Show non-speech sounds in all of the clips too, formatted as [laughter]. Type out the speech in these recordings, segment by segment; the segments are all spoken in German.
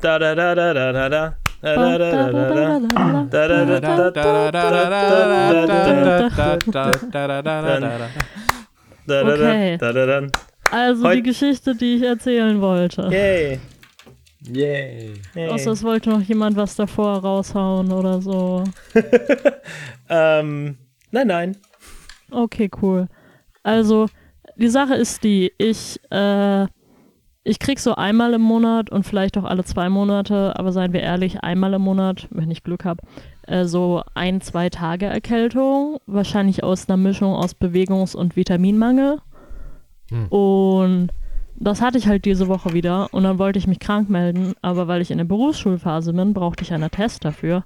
Da da da da da da da. Okay. Also Heut- die Geschichte, die ich erzählen wollte. Yay. Yay. Yay. Außer es wollte noch jemand was davor raushauen oder so. Ähm, nein, nein. Okay, cool. Also, die Sache ist die, ich, äh, ich krieg so einmal im Monat und vielleicht auch alle zwei Monate, aber seien wir ehrlich, einmal im Monat, wenn ich Glück habe, äh, so ein, zwei Tage Erkältung. Wahrscheinlich aus einer Mischung aus Bewegungs- und Vitaminmangel. Und das hatte ich halt diese Woche wieder und dann wollte ich mich krank melden, aber weil ich in der Berufsschulphase bin, brauchte ich einen Attest dafür.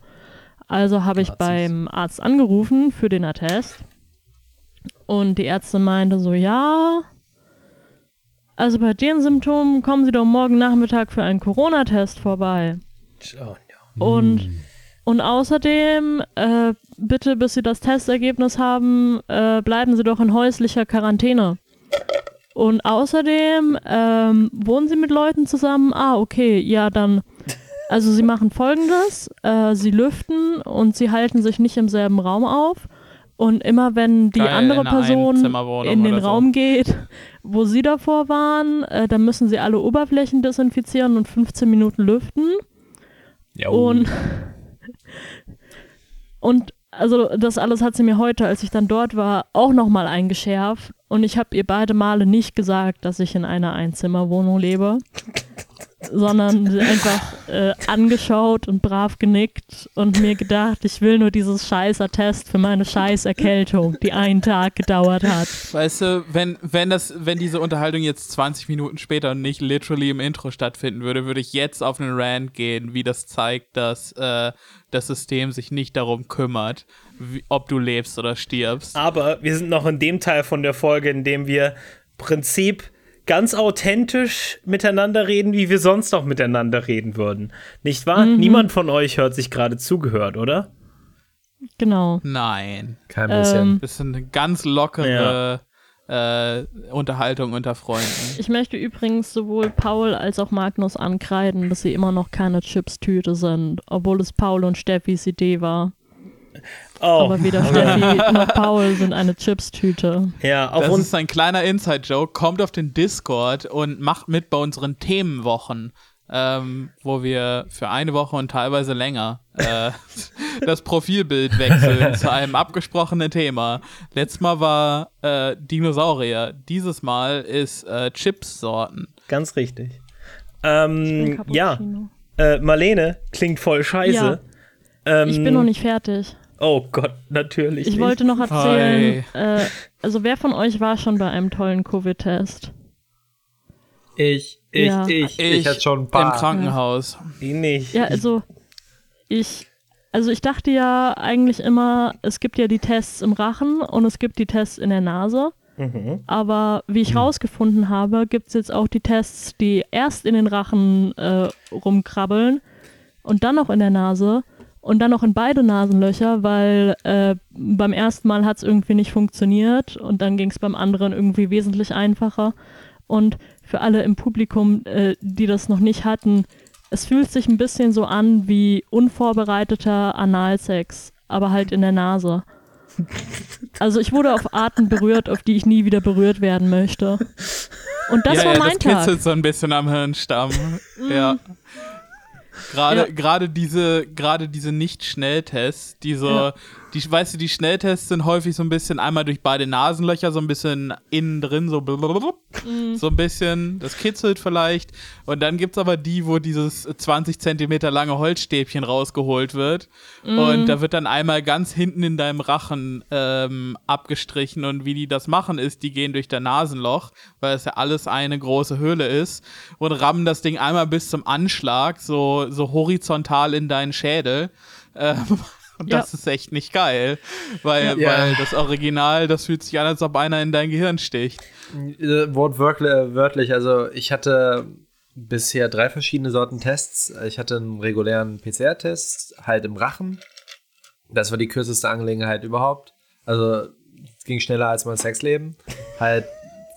Also habe ich beim Arzt angerufen für den Attest. Und die Ärztin meinte so, ja, also bei den Symptomen kommen Sie doch morgen Nachmittag für einen Corona-Test vorbei. Oh, Und, und außerdem, äh, bitte, bis Sie das Testergebnis haben, äh, bleiben Sie doch in häuslicher Quarantäne. Und außerdem, ähm, wohnen Sie mit Leuten zusammen? Ah, okay, ja, dann. Also Sie machen folgendes, äh, Sie lüften und Sie halten sich nicht im selben Raum auf. Und immer wenn die Geil, andere Person in den oder so. Raum geht, wo Sie davor waren, äh, dann müssen Sie alle Oberflächen desinfizieren und 15 Minuten lüften. Ja, Und, und also das alles hat sie mir heute, als ich dann dort war, auch nochmal eingeschärft. Und ich habe ihr beide Male nicht gesagt, dass ich in einer Einzimmerwohnung lebe, sondern einfach äh, angeschaut und brav genickt und mir gedacht, ich will nur dieses scheiß Attest für meine scheiß Erkältung, die einen Tag gedauert hat. Weißt du, wenn, wenn, das, wenn diese Unterhaltung jetzt 20 Minuten später und nicht literally im Intro stattfinden würde, würde ich jetzt auf einen Rant gehen, wie das zeigt, dass äh, das System sich nicht darum kümmert, wie, ob du lebst oder stirbst. Aber wir sind noch in dem Teil von der Folge, in dem wir Prinzip ganz authentisch miteinander reden, wie wir sonst auch miteinander reden würden. Nicht wahr? Niemand von euch hört sich gerade zugehört, oder? Genau. Nein. kein bisschen. Ähm, Das ist eine ganz lockere äh, Unterhaltung unter Freunden. ich möchte übrigens sowohl Paul als auch Magnus ankreiden, dass sie immer noch keine Chips-Tüte sind, obwohl es Paul und Steffis Idee war. Oh, Aber weder [laughs] Steffi noch Paul sind eine Chips-Tüte. ja, auf Das uns. ist ein kleiner Inside-Joke. Kommt auf den Discord und macht mit bei unseren Themenwochen, ähm, wo wir für eine Woche und teilweise länger äh, [laughs] das Profilbild wechseln [laughs] zu einem abgesprochenen Thema. Letztes Mal war äh, Dinosaurier. Dieses Mal ist äh, Chips-Sorten. Ganz richtig. Ähm, ja, äh, Marlene klingt voll scheiße. Ähm, Ich bin noch nicht fertig. Oh Gott, natürlich. Ich nicht. wollte noch erzählen, äh, also wer von euch war schon bei einem tollen Covid-Test? ich, ich, Ja. ich, ich, hatte schon ein paar. Im Krankenhaus. Ich nicht. Ja, also ich, also ich dachte ja eigentlich immer, es gibt ja die Tests im Rachen und es gibt die Tests in der Nase. Mhm. Aber wie ich rausgefunden habe, gibt es jetzt auch die Tests, die erst in den Rachen äh, rumkrabbeln und dann noch in der Nase und dann noch in beide Nasenlöcher, weil äh, beim ersten Mal hat es irgendwie nicht funktioniert und dann ging es beim anderen irgendwie wesentlich einfacher. Und für alle im Publikum, äh, die das noch nicht hatten, es fühlt sich ein bisschen so an wie unvorbereiteter Analsex, aber halt in der Nase. Also ich wurde auf Arten berührt, auf die ich nie wieder berührt werden möchte. Und das ja, war ja, mein das Tag. kitzelt so ein bisschen am Hirnstamm. [laughs] ja. Gerade, Ja. gerade diese, gerade diese Nicht-Schnelltests, die so, Ja. Die, weißt du, die Schnelltests sind häufig so ein bisschen einmal durch beide Nasenlöcher, so ein bisschen innen drin, so Mhm. so ein bisschen, das kitzelt vielleicht. Und dann gibt's aber die, wo dieses 20 Zentimeter lange Holzstäbchen rausgeholt wird. Mhm. Und da wird dann einmal ganz hinten in deinem Rachen ähm, abgestrichen. Und wie die das machen, ist, die gehen durch dein Nasenloch, weil es ja alles eine große Höhle ist, und rammen das Ding einmal bis zum Anschlag, so, so horizontal in deinen Schädel. Ähm, und Ja. das ist echt nicht geil, weil, Ja. weil das Original, das fühlt sich an, als ob einer in dein Gehirn sticht. Äh, Wortwörtlich, wörtlich, also ich hatte bisher drei verschiedene Sorten Tests. Ich hatte einen regulären PCR-Test, halt im Rachen. Das war die kürzeste Angelegenheit überhaupt. Also es ging schneller als mein Sexleben. Halt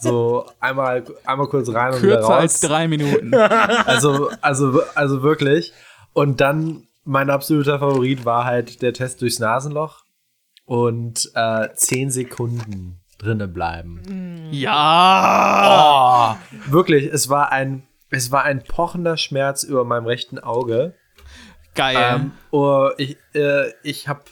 So einmal, einmal kurz rein und wieder Kürzer raus. als drei Minuten. Also, also, also wirklich. Und dann mein absoluter Favorit war halt der Test durchs Nasenloch und äh, 10 Sekunden drinnen bleiben. Ja! Oh, wirklich, es war ein, es war ein pochender Schmerz über meinem rechten Auge. Geil. Ähm, oh, ich äh, ich habe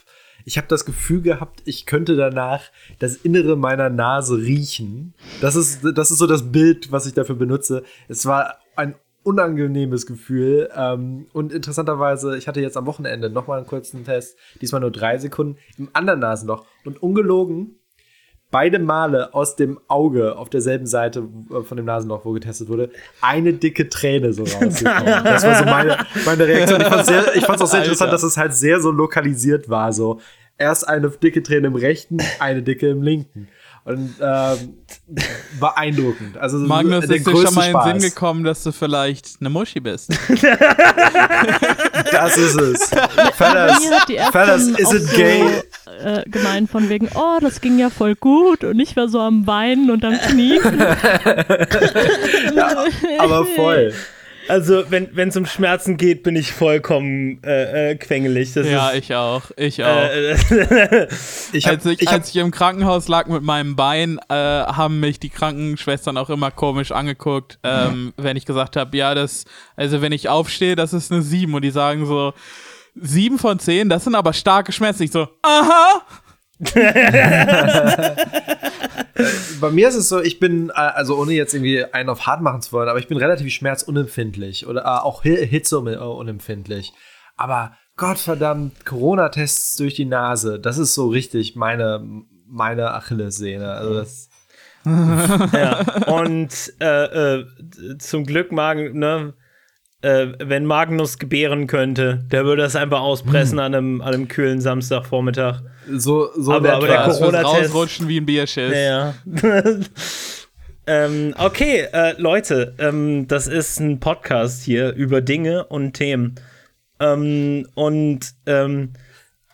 ich hab das Gefühl gehabt, ich könnte danach das Innere meiner Nase riechen. Das ist, das ist so das Bild, was ich dafür benutze. Es war ein unangenehmes Gefühl. Ähm, und interessanterweise, ich hatte jetzt am Wochenende nochmal einen kurzen Test, diesmal nur drei Sekunden, im anderen Nasenloch. Und ungelogen, beide Male aus dem Auge auf derselben Seite äh, von dem Nasenloch, wo getestet wurde, eine dicke Träne so [laughs] rausgekommen. das war so meine, meine Reaktion. Ich fand es auch sehr Alter. interessant, dass es halt sehr so lokalisiert war. So erst eine dicke Träne im rechten, eine dicke im linken. Und ähm, beeindruckend. Also Magnus, ist dir schon mal in den Sinn Spaß. gekommen, dass du vielleicht eine Muschi bist? [laughs] Das ist es. Fellas, Fellas, is auch it so, gay? Äh, gemeint von wegen, oh, das ging ja voll gut und ich war so am Weinen und am Kniefen. [laughs] Aber voll. Also, wenn es um Schmerzen geht, bin ich vollkommen äh, äh, quengelig. Das ja, ist, ich auch. Ich auch. äh, [laughs] Ich hab, als, ich, ich hab, als ich im Krankenhaus lag mit meinem Bein, äh, haben mich die Krankenschwestern auch immer komisch angeguckt, ähm, wenn ich gesagt habe, ja, das, also wenn ich aufstehe, das ist eine 7 und die sagen so, 7 von 10, das sind aber starke Schmerzen. Ich so, aha! Bei mir ist es so, ich bin, äh, also ohne jetzt irgendwie einen auf hart machen zu wollen, aber ich bin relativ schmerzunempfindlich oder äh, auch Hi- hitzeunempfindlich. Aber Gottverdammt, Corona-Tests durch die Nase, das ist so richtig meine, meine Achillessehne. Also das, ja. Und äh, äh, zum Glück, Magen, ne, äh, wenn Magnus gebären könnte, der würde das einfach auspressen an, einem, an einem kühlen Samstagvormittag. so, so Aber- aber der Corona-Test- rausrutschen wie ein Bierschiss. Ja, ja. [laughs] ähm, okay, äh, Leute, ähm, das ist ein Podcast hier über Dinge und Themen. Ähm, und ähm,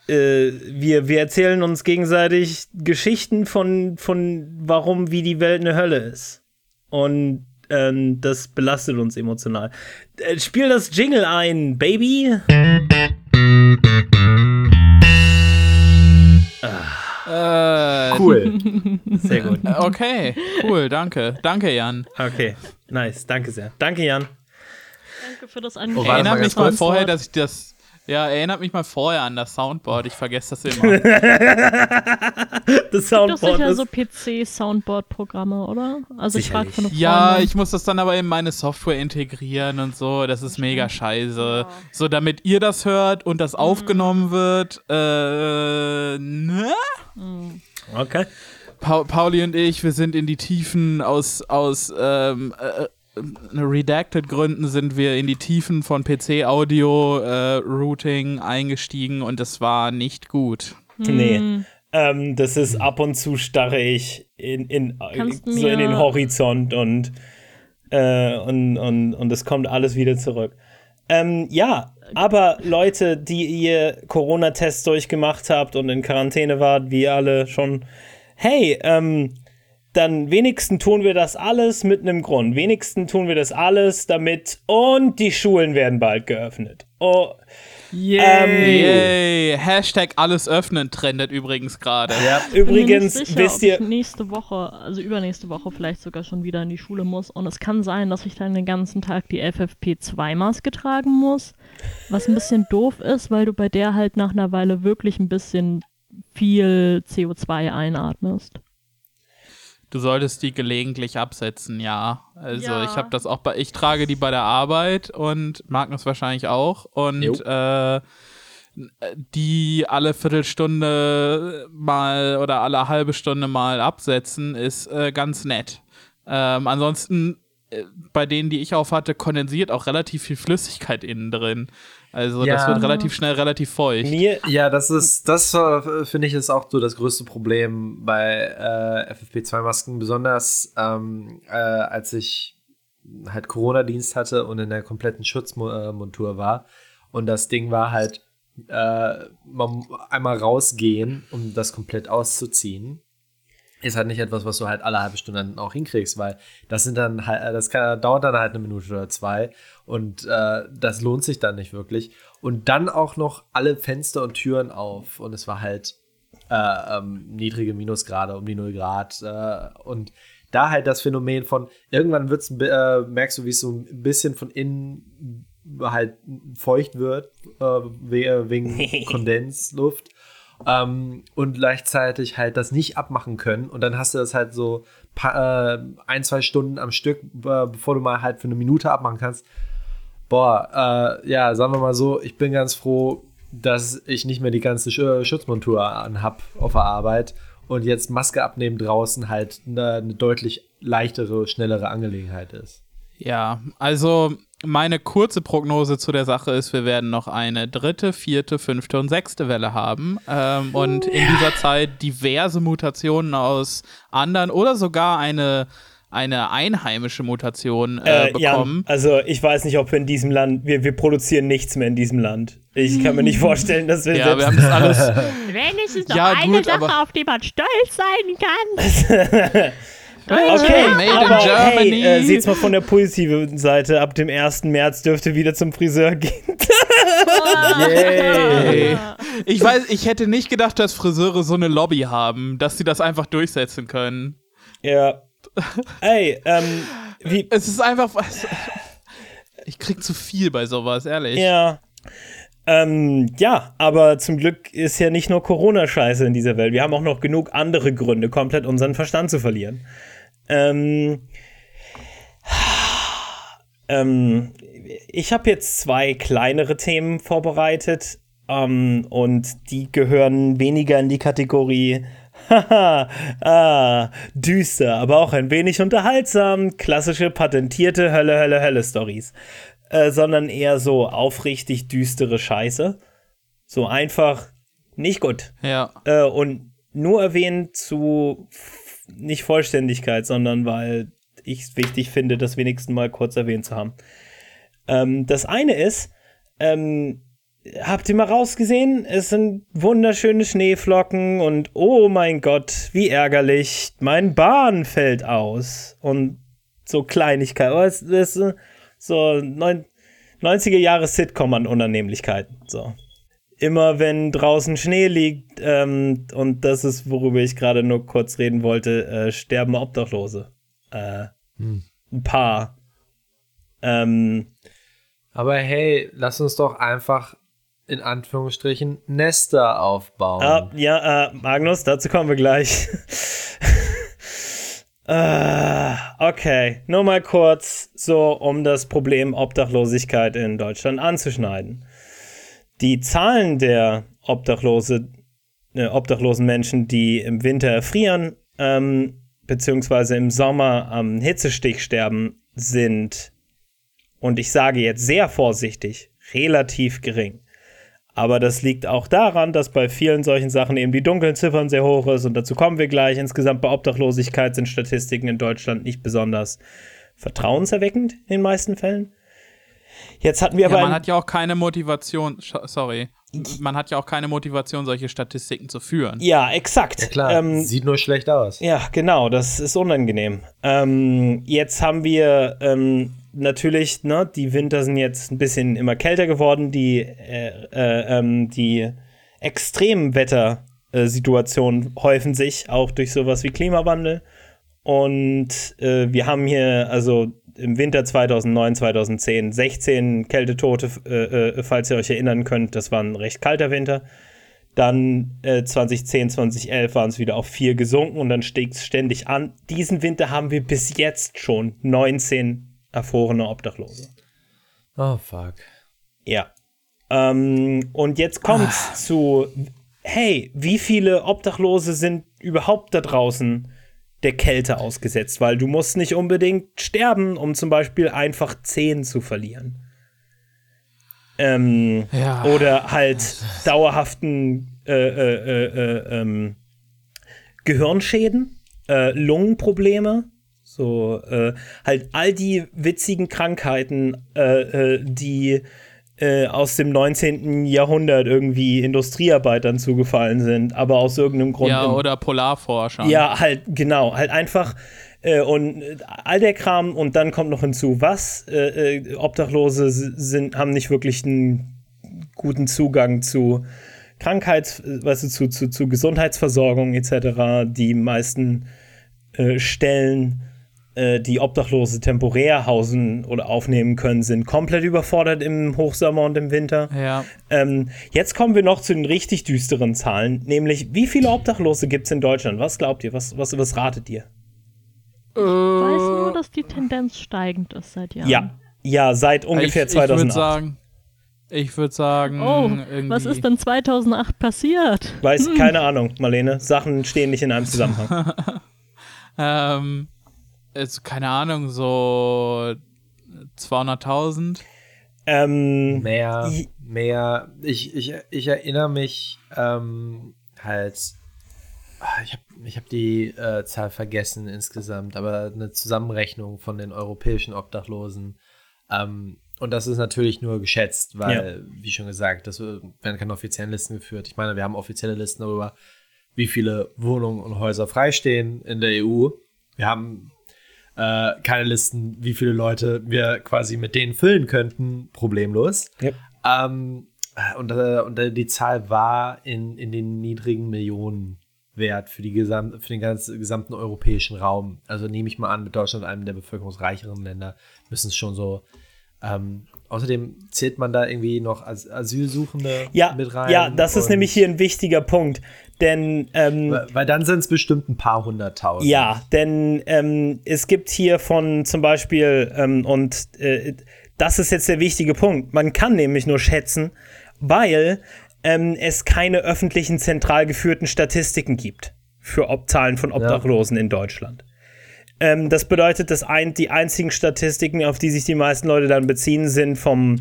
äh, wir, wir erzählen uns gegenseitig Geschichten von, von warum, wie die Welt eine Hölle ist. Und ähm, das belastet uns emotional. Äh, spiel das Jingle ein, Baby. Äh, Cool. [laughs] Sehr gut. Okay, cool, danke. Danke, Jan. Okay, nice. Danke sehr. Danke, Jan. Danke für das Oh, Angebot. Erinnert mal mich mal vorher, dass ich das. Ja, erinnert mich mal vorher an das Soundboard. Ich vergesse das immer. [laughs] Das Doch Soundboard sicher ist so PC-Soundboard-Programme, oder? Also ich frage Sicherlich. von Ja, ich muss das dann aber in meine Software integrieren und so. Das ist mega scheiße. So, damit ihr das hört und das aufgenommen wird. Äh, ne? Okay. Pa Pauli und ich, wir sind in die Tiefen aus, aus ähm, äh, äh, Redacted Gründen sind wir in die Tiefen von PC-Audio-Routing eingestiegen und das war nicht gut. Nee. Ähm, das ist ab und zu starre ich in, in, so in den Horizont und, äh, und, und, und es kommt alles wieder zurück. Ähm, ja, aber Leute, die ihr Corona-Tests durchgemacht habt und in Quarantäne wart, wie alle schon, hey, ähm, dann wenigstens tun wir das alles mit einem Grund. Wenigstens tun wir das alles damit und die Schulen werden bald geöffnet. Oh, ähm, Yay! Hashtag alles öffnen trendet übrigens gerade. Ja. Ich bin mir übrigens, nicht sicher, wisst ob ihr, ich nächste Woche, also übernächste Woche vielleicht sogar schon wieder in die Schule muss. Und es kann sein, dass ich dann den ganzen Tag die FFP2-Maske tragen muss. Was ein bisschen doof ist, weil du bei der halt nach einer Weile wirklich ein bisschen viel CO2 einatmest. Du solltest die gelegentlich absetzen, ja. Also Ja. ich habe das auch bei, ich trage die bei der Arbeit und Magnus wahrscheinlich auch. Und äh, die alle Viertelstunde mal oder alle halbe Stunde mal absetzen, ist äh, ganz nett. Ähm, ansonsten, bei denen, die ich auf hatte, kondensiert auch relativ viel Flüssigkeit innen drin. Also das Ja. wird relativ schnell relativ feucht. mir, Ja, das ist, das äh, finde ich ist auch so das größte Problem bei äh, FFP2-Masken, besonders ähm, äh, als ich halt Corona-Dienst hatte und in der kompletten Schutzmontur war. Und das Ding war halt äh, man, einmal rausgehen, um das komplett auszuziehen. Ist halt nicht etwas, was du halt alle halbe Stunde dann auch hinkriegst, weil das sind dann halt, das kann, dauert dann halt eine Minute oder zwei und äh, das lohnt sich dann nicht wirklich. Und dann auch noch alle Fenster und Türen auf und es war halt äh, ähm, niedrige Minusgrade um die 0 Grad äh, und da halt das Phänomen von irgendwann wird's, äh, merkst du, wie es so ein bisschen von innen halt feucht wird äh, wegen [laughs] Kondensluft ähm, und gleichzeitig halt das nicht abmachen können. Und dann hast du das halt so äh, ein, zwei Stunden am Stück, äh, bevor du mal halt für eine Minute abmachen kannst. Boah, äh, ja, sagen wir mal so, ich bin ganz froh, dass ich nicht mehr die ganze Sch äh, Schutzmontur anhab auf der Arbeit und jetzt Maske abnehmen draußen halt eine, eine deutlich leichtere, schnellere Angelegenheit ist. Ja, also meine kurze Prognose zu der Sache ist, wir werden noch eine dritte, vierte, fünfte und sechste Welle haben ähm, und in dieser Zeit diverse Mutationen aus anderen oder sogar eine eine einheimische Mutation äh, äh, bekommen. Jan, also ich weiß nicht, ob wir in diesem Land, wir, wir produzieren nichts mehr in diesem Land. Ich kann mir nicht [laughs] vorstellen, dass wir Ja, wir haben das alles. [laughs] Wenigstens noch ja, eine gut, Sache, auf die man stolz sein kann. [laughs] Okay, Made aber in Germany. hey, äh, seht's mal von der positiven Seite. Ab dem 1. März dürfte wieder zum Friseur gehen. Yay. Ich weiß, ich hätte nicht gedacht, dass Friseure so eine Lobby haben, dass sie das einfach durchsetzen können. Ja. Ey, ähm, wie. Es ist einfach. Ich krieg zu viel bei sowas, ehrlich. Ja. Ähm, ja, aber zum Glück ist ja nicht nur Corona-Scheiße in dieser Welt. Wir haben auch noch genug andere Gründe, komplett unseren Verstand zu verlieren. Ähm, ähm, ich habe jetzt zwei kleinere Themen vorbereitet ähm, und die gehören weniger in die Kategorie [laughs] Haha, ah, düster, aber auch ein wenig unterhaltsam, klassische patentierte Hölle, Hölle, Hölle Stories, äh, sondern eher so aufrichtig düstere Scheiße. So einfach nicht gut. Ja. Äh, und nur erwähnt zu nicht Vollständigkeit, sondern weil ich es wichtig finde, das wenigstens mal kurz erwähnt zu haben. Ähm, das eine ist, ähm, habt ihr mal rausgesehen? Es sind wunderschöne Schneeflocken und oh mein Gott, wie ärgerlich. Mein Bahn fällt aus. Und so Kleinigkeit. Aber es ist so 90er Jahre Sitcom an Unannehmlichkeiten. So immer wenn draußen Schnee liegt, ähm, und das ist, worüber ich gerade nur kurz reden wollte, äh, sterben Obdachlose. Äh, hm. Ein paar. Ähm, Aber hey, lass uns doch einfach in Anführungsstrichen Nester aufbauen. Ah, ja, äh, Magnus, dazu kommen wir gleich. [laughs] äh, okay, nur mal kurz so, um das Problem Obdachlosigkeit in Deutschland anzuschneiden. Die Zahlen der Obdachlose, äh, obdachlosen Menschen, die im Winter erfrieren, ähm, beziehungsweise im Sommer am Hitzestich sterben, sind, und ich sage jetzt sehr vorsichtig, relativ gering. Aber das liegt auch daran, dass bei vielen solchen Sachen eben die dunklen Ziffern sehr hoch ist und dazu kommen wir gleich. Insgesamt bei Obdachlosigkeit sind Statistiken in Deutschland nicht besonders vertrauenserweckend in den meisten Fällen. Jetzt hatten wir ja, aber. Man hat ja auch keine Motivation, sorry. Man hat ja auch keine Motivation, solche Statistiken zu führen. Ja, exakt. Ja, klar. Ähm, Sieht nur schlecht aus. Ja, genau, das ist unangenehm. Ähm, jetzt haben wir ähm, natürlich, ne, die Winter sind jetzt ein bisschen immer kälter geworden, die, äh, äh, ähm, die extremen Wettersituationen häufen sich, auch durch sowas wie Klimawandel. Und äh, wir haben hier also im Winter 2009, 2010 16 Kältetote, äh, äh, falls ihr euch erinnern könnt. Das war ein recht kalter Winter. Dann äh, 2010, 2011 waren es wieder auf vier gesunken und dann stieg es ständig an. Diesen Winter haben wir bis jetzt schon 19 erfrorene Obdachlose. Oh, fuck. Ja. Ähm, und jetzt kommt es ah. zu, hey, wie viele Obdachlose sind überhaupt da draußen? Der Kälte ausgesetzt, weil du musst nicht unbedingt sterben, um zum Beispiel einfach Zehen zu verlieren. Ähm, ja. Oder halt dauerhaften äh, äh, äh, äh ähm, Gehirnschäden, äh, Lungenprobleme, so äh, halt all die witzigen Krankheiten, die äh, aus dem 19. Jahrhundert irgendwie Industriearbeitern zugefallen sind, aber aus irgendeinem Grund. Ja, oder Polarforscher. ja, halt, genau, halt einfach. Äh, und all der Kram und dann kommt noch hinzu, was? Äh, äh, Obdachlose sind, haben nicht wirklich einen guten Zugang zu Krankheits-, weißt du, zu, zu, zu Gesundheitsversorgung etc. Die meisten äh, Stellen, äh, die Obdachlose temporär hausen oder aufnehmen können, sind komplett überfordert im Hochsommer und im Winter. Ja. Ähm, jetzt kommen wir noch zu den richtig düsteren Zahlen, nämlich wie viele Obdachlose gibt es in Deutschland? Was glaubt ihr? Was, was, was ratet ihr? Ich weiß nur, dass die Tendenz steigend ist seit Jahren. Ja, ja, seit ungefähr ich, ich würde 2008. sagen, ich würde sagen, Oh, irgendwie, was ist denn 2008 passiert? Weiß, [laughs] keine Ahnung, Marlene. Sachen stehen nicht in einem Zusammenhang. [laughs] Ähm, ist, keine Ahnung, so 200.000. ähm, Mehr, I- mehr. Ich, ich, ich erinnere mich ähm, halt. ah, Ich habe ich hab die äh, Zahl vergessen insgesamt, aber eine Zusammenrechnung von den europäischen Obdachlosen. Ähm, und das ist natürlich nur geschätzt, weil, wie schon gesagt, das werden keine offiziellen Listen geführt. Ich meine, wir haben offizielle Listen darüber, wie viele Wohnungen und Häuser freistehen in der EU. Wir haben äh, keine Listen, wie viele Leute wir quasi mit denen füllen könnten, problemlos. Yep. Ähm, und, äh, und äh, die Zahl war in, in den niedrigen Millionen wert für, die gesam für den ganzen, gesamten europäischen Raum. Also nehme ich mal an, mit Deutschland, einem der bevölkerungsreicheren Länder, müssen es schon so. Ähm, außerdem zählt man da irgendwie noch als Asylsuchende ja, mit rein. ja, das ist nämlich hier ein wichtiger Punkt. Denn ähm, Weil dann sind es bestimmt ein paar hunderttausend. Ja, denn ähm, es gibt hier von zum Beispiel, ähm, und äh, das ist jetzt der wichtige Punkt, man kann nämlich nur schätzen, weil ähm, es keine öffentlichen zentral geführten Statistiken gibt für Ob Zahlen von Obdachlosen in Deutschland. Ähm, das bedeutet, dass ein, die einzigen Statistiken, auf die sich die meisten Leute dann beziehen, sind vom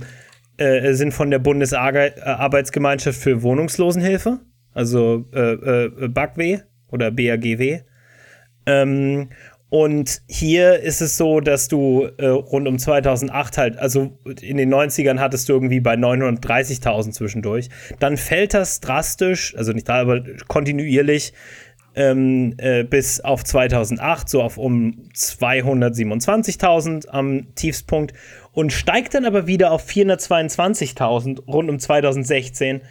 äh, sind von der Bundesarbeitsgemeinschaft für Wohnungslosenhilfe, also äh, äh, BAGW oder BAGW. Ähm, und hier ist es so, dass du äh, rund um 2008 halt, also in den 90ern hattest du irgendwie bei 930.000 zwischendurch. Dann fällt das drastisch, also nicht da, aber kontinuierlich ähm, äh, bis auf 2008, so auf um 227.000 am Tiefstpunkt und steigt dann aber wieder auf 422.000 rund um 2016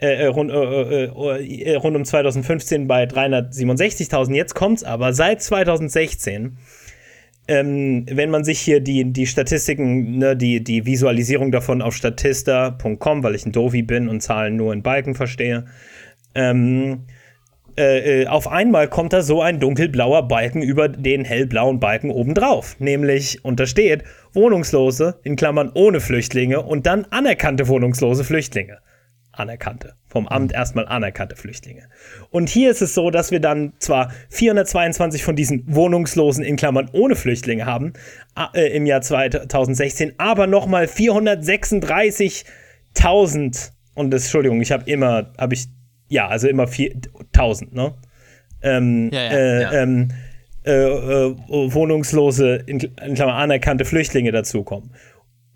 äh, äh, rund, äh, äh, rund um 2015 bei 367.000. Jetzt kommt's aber seit 2016. Ähm, wenn man sich hier die, die Statistiken, ne, die, die Visualisierung davon auf statista.com, weil ich ein Dovi bin und Zahlen nur in Balken verstehe, ähm, äh, äh, auf einmal kommt da so ein dunkelblauer Balken über den hellblauen Balken obendrauf. Nämlich, und da steht, Wohnungslose, in Klammern ohne Flüchtlinge und dann anerkannte wohnungslose Flüchtlinge anerkannte. Vom Amt erstmal anerkannte Flüchtlinge. Und hier ist es so, dass wir dann zwar 422 von diesen Wohnungslosen in Klammern ohne Flüchtlinge haben äh, im Jahr 2016, aber nochmal 436.000 und das, Entschuldigung, ich habe immer, habe ich, ja, also immer 4.000, ne? Ähm, Ja, ja, äh, ja. Ähm, äh, äh, Wohnungslose, in, in Klammern anerkannte Flüchtlinge dazukommen.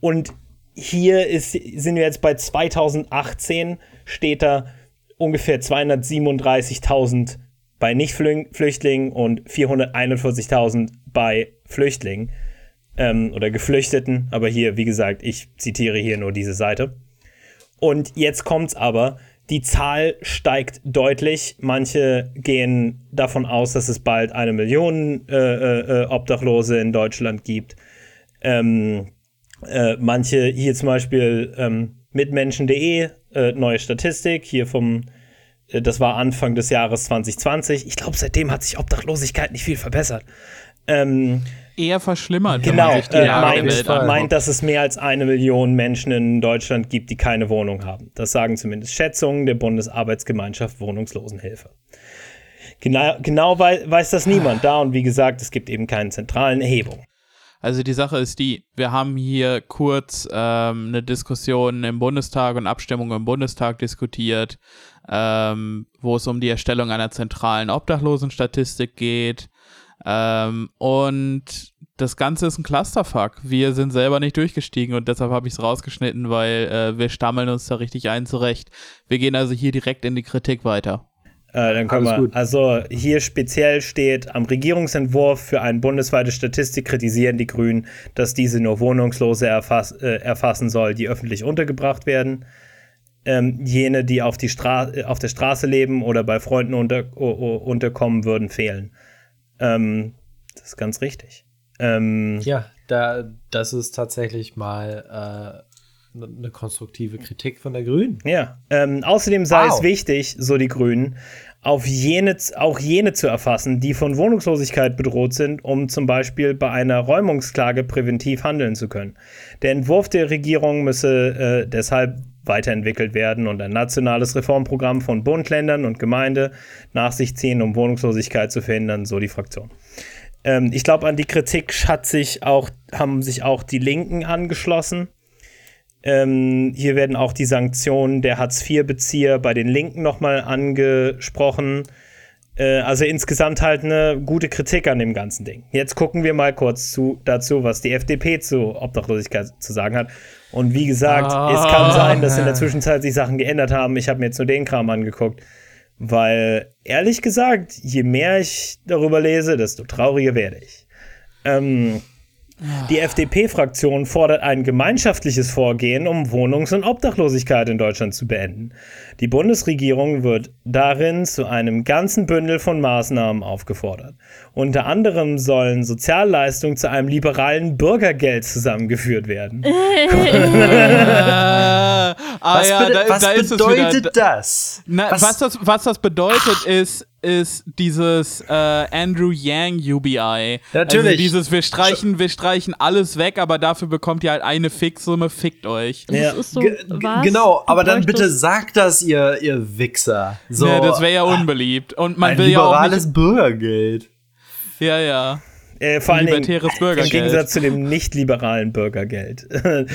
Und hier ist, sind wir jetzt bei 2018, steht da ungefähr 237.000 bei Nicht-Flüchtlingen und 441.000 bei Flüchtlingen ähm, oder Geflüchteten. Aber hier, wie gesagt, ich zitiere hier nur diese Seite. Und jetzt kommt's aber, die Zahl steigt deutlich. Manche gehen davon aus, dass es bald eine Million äh, äh, Obdachlose in Deutschland gibt. Ähm, äh, manche hier zum Beispiel ähm, mitmenschen.de, äh, neue Statistik, hier vom, äh, das war Anfang des Jahres 2020. Ich glaube, seitdem hat sich Obdachlosigkeit nicht viel verbessert. Ähm, Eher verschlimmert, genau, äh, meint, meint, dass es mehr als eine Million Menschen in Deutschland gibt, die keine Wohnung haben. Das sagen zumindest Schätzungen der Bundesarbeitsgemeinschaft Wohnungslosenhilfe. Genau, genau wei weiß das niemand da und wie gesagt, es gibt eben keine zentralen Erhebungen. Also die Sache ist die, wir haben hier kurz ähm, eine Diskussion im Bundestag und Abstimmung im Bundestag diskutiert, ähm, wo es um die Erstellung einer zentralen Obdachlosenstatistik geht. Ähm, und das Ganze ist ein Clusterfuck. Wir sind selber nicht durchgestiegen und deshalb habe ich es rausgeschnitten, weil äh, wir stammeln uns da richtig ein zurecht. Wir gehen also hier direkt in die Kritik weiter. Äh, dann können Alles wir, gut. also hier speziell steht, am Regierungsentwurf für eine bundesweite Statistik kritisieren die Grünen, dass diese nur Wohnungslose erfass, äh, erfassen soll, die öffentlich untergebracht werden. Ähm, jene, die auf, die Stra auf der Straße leben oder bei Freunden unter unterkommen würden, fehlen. Ähm, das ist ganz richtig. Ähm, Ja, da, das ist tatsächlich mal äh, eine konstruktive Kritik von der Grünen. Ja, ähm, außerdem sei Wow. es wichtig, so die Grünen, auf jene, auch jene zu erfassen, die von Wohnungslosigkeit bedroht sind, um zum Beispiel bei einer Räumungsklage präventiv handeln zu können. Der Entwurf der Regierung müsse äh, deshalb weiterentwickelt werden und ein nationales Reformprogramm von Bund, Ländern und Gemeinde nach sich ziehen, um Wohnungslosigkeit zu verhindern, so die Fraktion. Ähm, ich glaube, an die Kritik hat sich auch, haben sich auch die Linken angeschlossen. Ähm, hier werden auch die Sanktionen der Hartz-IV-Bezieher bei den Linken nochmal angesprochen. Äh, also insgesamt halt eine gute Kritik an dem ganzen Ding. Jetzt gucken wir mal kurz zu, dazu, was die FDP zu Obdachlosigkeit zu sagen hat. Und wie gesagt, es kann sein, dass in der Zwischenzeit sich Sachen geändert haben. Ich habe mir jetzt nur den Kram angeguckt. Weil, ehrlich gesagt, je mehr ich darüber lese, desto trauriger werde ich. Ähm, die FDP-Fraktion fordert ein gemeinschaftliches Vorgehen, um Wohnungs- und Obdachlosigkeit in Deutschland zu beenden. Die Bundesregierung wird darin zu einem ganzen Bündel von Maßnahmen aufgefordert. Unter anderem sollen Sozialleistungen zu einem liberalen Bürgergeld zusammengeführt werden. [laughs] ah, Was, ja, da, was da bedeutet wieder. das? Na, was, das, was das bedeutet, ist, ist dieses äh, Andrew Yang UBI. Natürlich. Also dieses, wir streichen, wir streichen alles weg, aber dafür bekommt ihr halt eine Fixsumme, fickt euch. Das Ja. ist so, Ge- was? genau, aber dann bitte sagt das, ihr, ihr Wichser. So, ja, das wäre ja unbeliebt. Und man ein will ja auch liberales nicht. Bürgergeld. Ja, ja. Äh, vor allen Dingen Libertäres im. Gegensatz zu dem nicht-liberalen Bürgergeld. [laughs]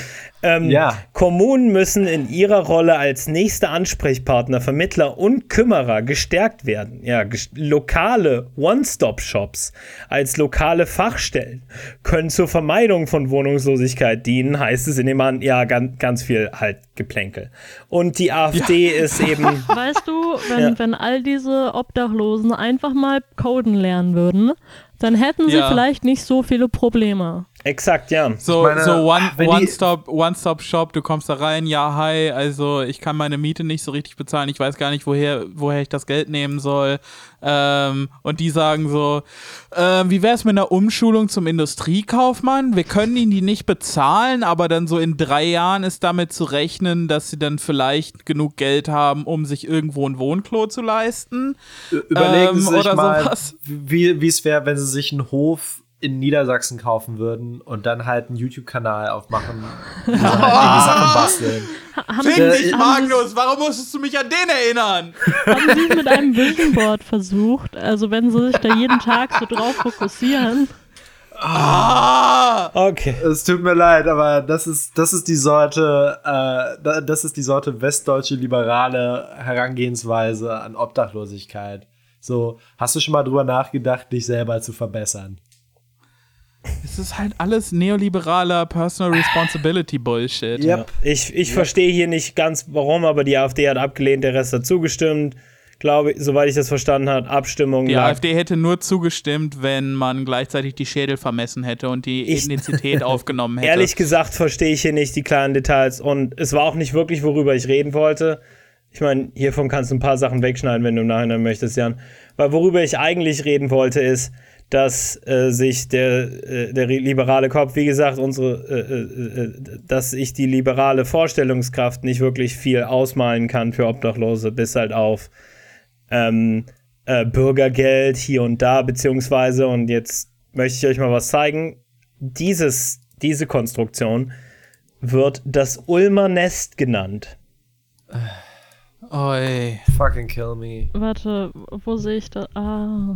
ähm, Ja. Kommunen müssen in ihrer Rolle als nächster Ansprechpartner, Vermittler und Kümmerer gestärkt werden. Ja, ges- lokale One-Stop-Shops als lokale Fachstellen können zur Vermeidung von Wohnungslosigkeit dienen, heißt es in dem An ja, ganz, ganz viel halt Geplänkel. Und die AfD ist eben [laughs] Weißt du, wenn, Ja. wenn all diese Obdachlosen einfach mal coden lernen würden, dann hätten sie Ja. vielleicht nicht so viele Probleme. exakt, ja. So, meine, so one, wenn die- one, Stop, one Stop Shop, du kommst da rein, ja, hi, also ich kann meine Miete nicht so richtig bezahlen, ich weiß gar nicht, woher, woher ich das Geld nehmen soll. Ähm, und die sagen so, ähm, wie wäre es mit einer Umschulung zum Industriekaufmann? Wir können ihnen die nicht bezahlen, aber dann so in drei Jahren ist damit zu rechnen, dass sie dann vielleicht genug Geld haben, um sich irgendwo ein Wohnklo zu leisten. Überlegen Ähm, Sie sich oder mal, sowas. wie wie es wäre, wenn Sie sich einen Hof in Niedersachsen kaufen würden und dann halt einen YouTube-Kanal aufmachen, [laughs] Sie halt Sachen basteln. Sie, dich, Magnus, warum musstest du mich an den erinnern? [laughs] haben sie es mit einem Vision Board versucht? Also wenn sie sich da jeden Tag so drauf fokussieren. Ah! Okay. Es tut mir leid, aber das ist, das ist die Sorte, äh, da- das ist die Sorte westdeutsche liberale Herangehensweise an Obdachlosigkeit. So, hast du schon mal drüber nachgedacht, dich selber zu verbessern? Es ist halt alles neoliberaler Personal Responsibility Bullshit. Yep. Ja. Ich, ich verstehe hier nicht ganz warum, aber die AfD hat abgelehnt, der Rest hat zugestimmt. Glaube ich, soweit ich das verstanden habe, Abstimmung Die lag. AfD hätte nur zugestimmt, wenn man gleichzeitig die Schädel vermessen hätte und die Ich- Ethnizität [laughs] aufgenommen hätte. Ehrlich gesagt verstehe ich hier nicht die kleinen Details und es war auch nicht wirklich, worüber ich reden wollte. Ich meine, hiervon kannst du ein paar Sachen wegschneiden, wenn du im Nachhinein möchtest, Jan. Weil worüber ich eigentlich reden wollte, ist, dass äh, sich der, äh, der liberale Kopf, wie gesagt, unsere, äh, äh, äh, dass ich die liberale Vorstellungskraft nicht wirklich viel ausmalen kann für Obdachlose, bis halt auf ähm, äh, Bürgergeld hier und da, beziehungsweise, und jetzt möchte ich euch mal was zeigen. Dieses, diese Konstruktion wird das Ulmer Nest genannt. Oi. Fucking kill me. Warte, wo sehe ich das? Ah.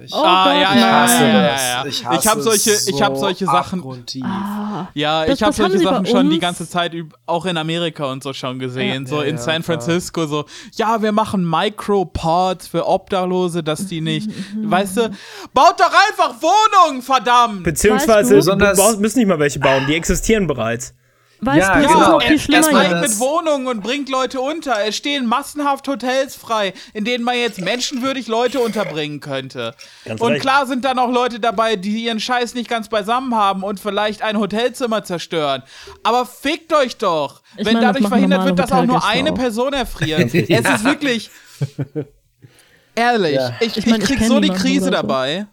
Ich, Oh Ah, Gott, ja, nein. ja, hasse das. ja, ja. Ich, Ich hasse hab solche- es ich hab so solche Sachen- abgrundtief. Ah, Ja, Das- ich habe solche Sachen schon die ganze Zeit üb- auch in Amerika und so schon gesehen. so Ja, in San. Francisco so, ja, wir machen Micropods für Obdachlose, dass die nicht, weißt du, baut doch einfach Wohnungen, verdammt! Beziehungsweise, Weißt du, du? baust- müssen nicht mal welche bauen, die existieren bereits. Weißt Ja, du, es genau. ist noch viel schlimmer. Steigt das- mit Wohnungen und bringt Leute unter. Es stehen massenhaft Hotels frei, in denen man jetzt menschenwürdig Leute unterbringen könnte. Ganz und recht. klar sind da noch Leute dabei, die ihren Scheiß nicht ganz beisammen haben und vielleicht ein Hotelzimmer zerstören. Aber fickt euch doch, Ich wenn meine, das dadurch verhindert wird, dass auch nur eine auch. Person erfriert. [laughs] Es ist wirklich [laughs] ehrlich. Ja. Ich, Ich meine, ich krieg so die Krise dabei.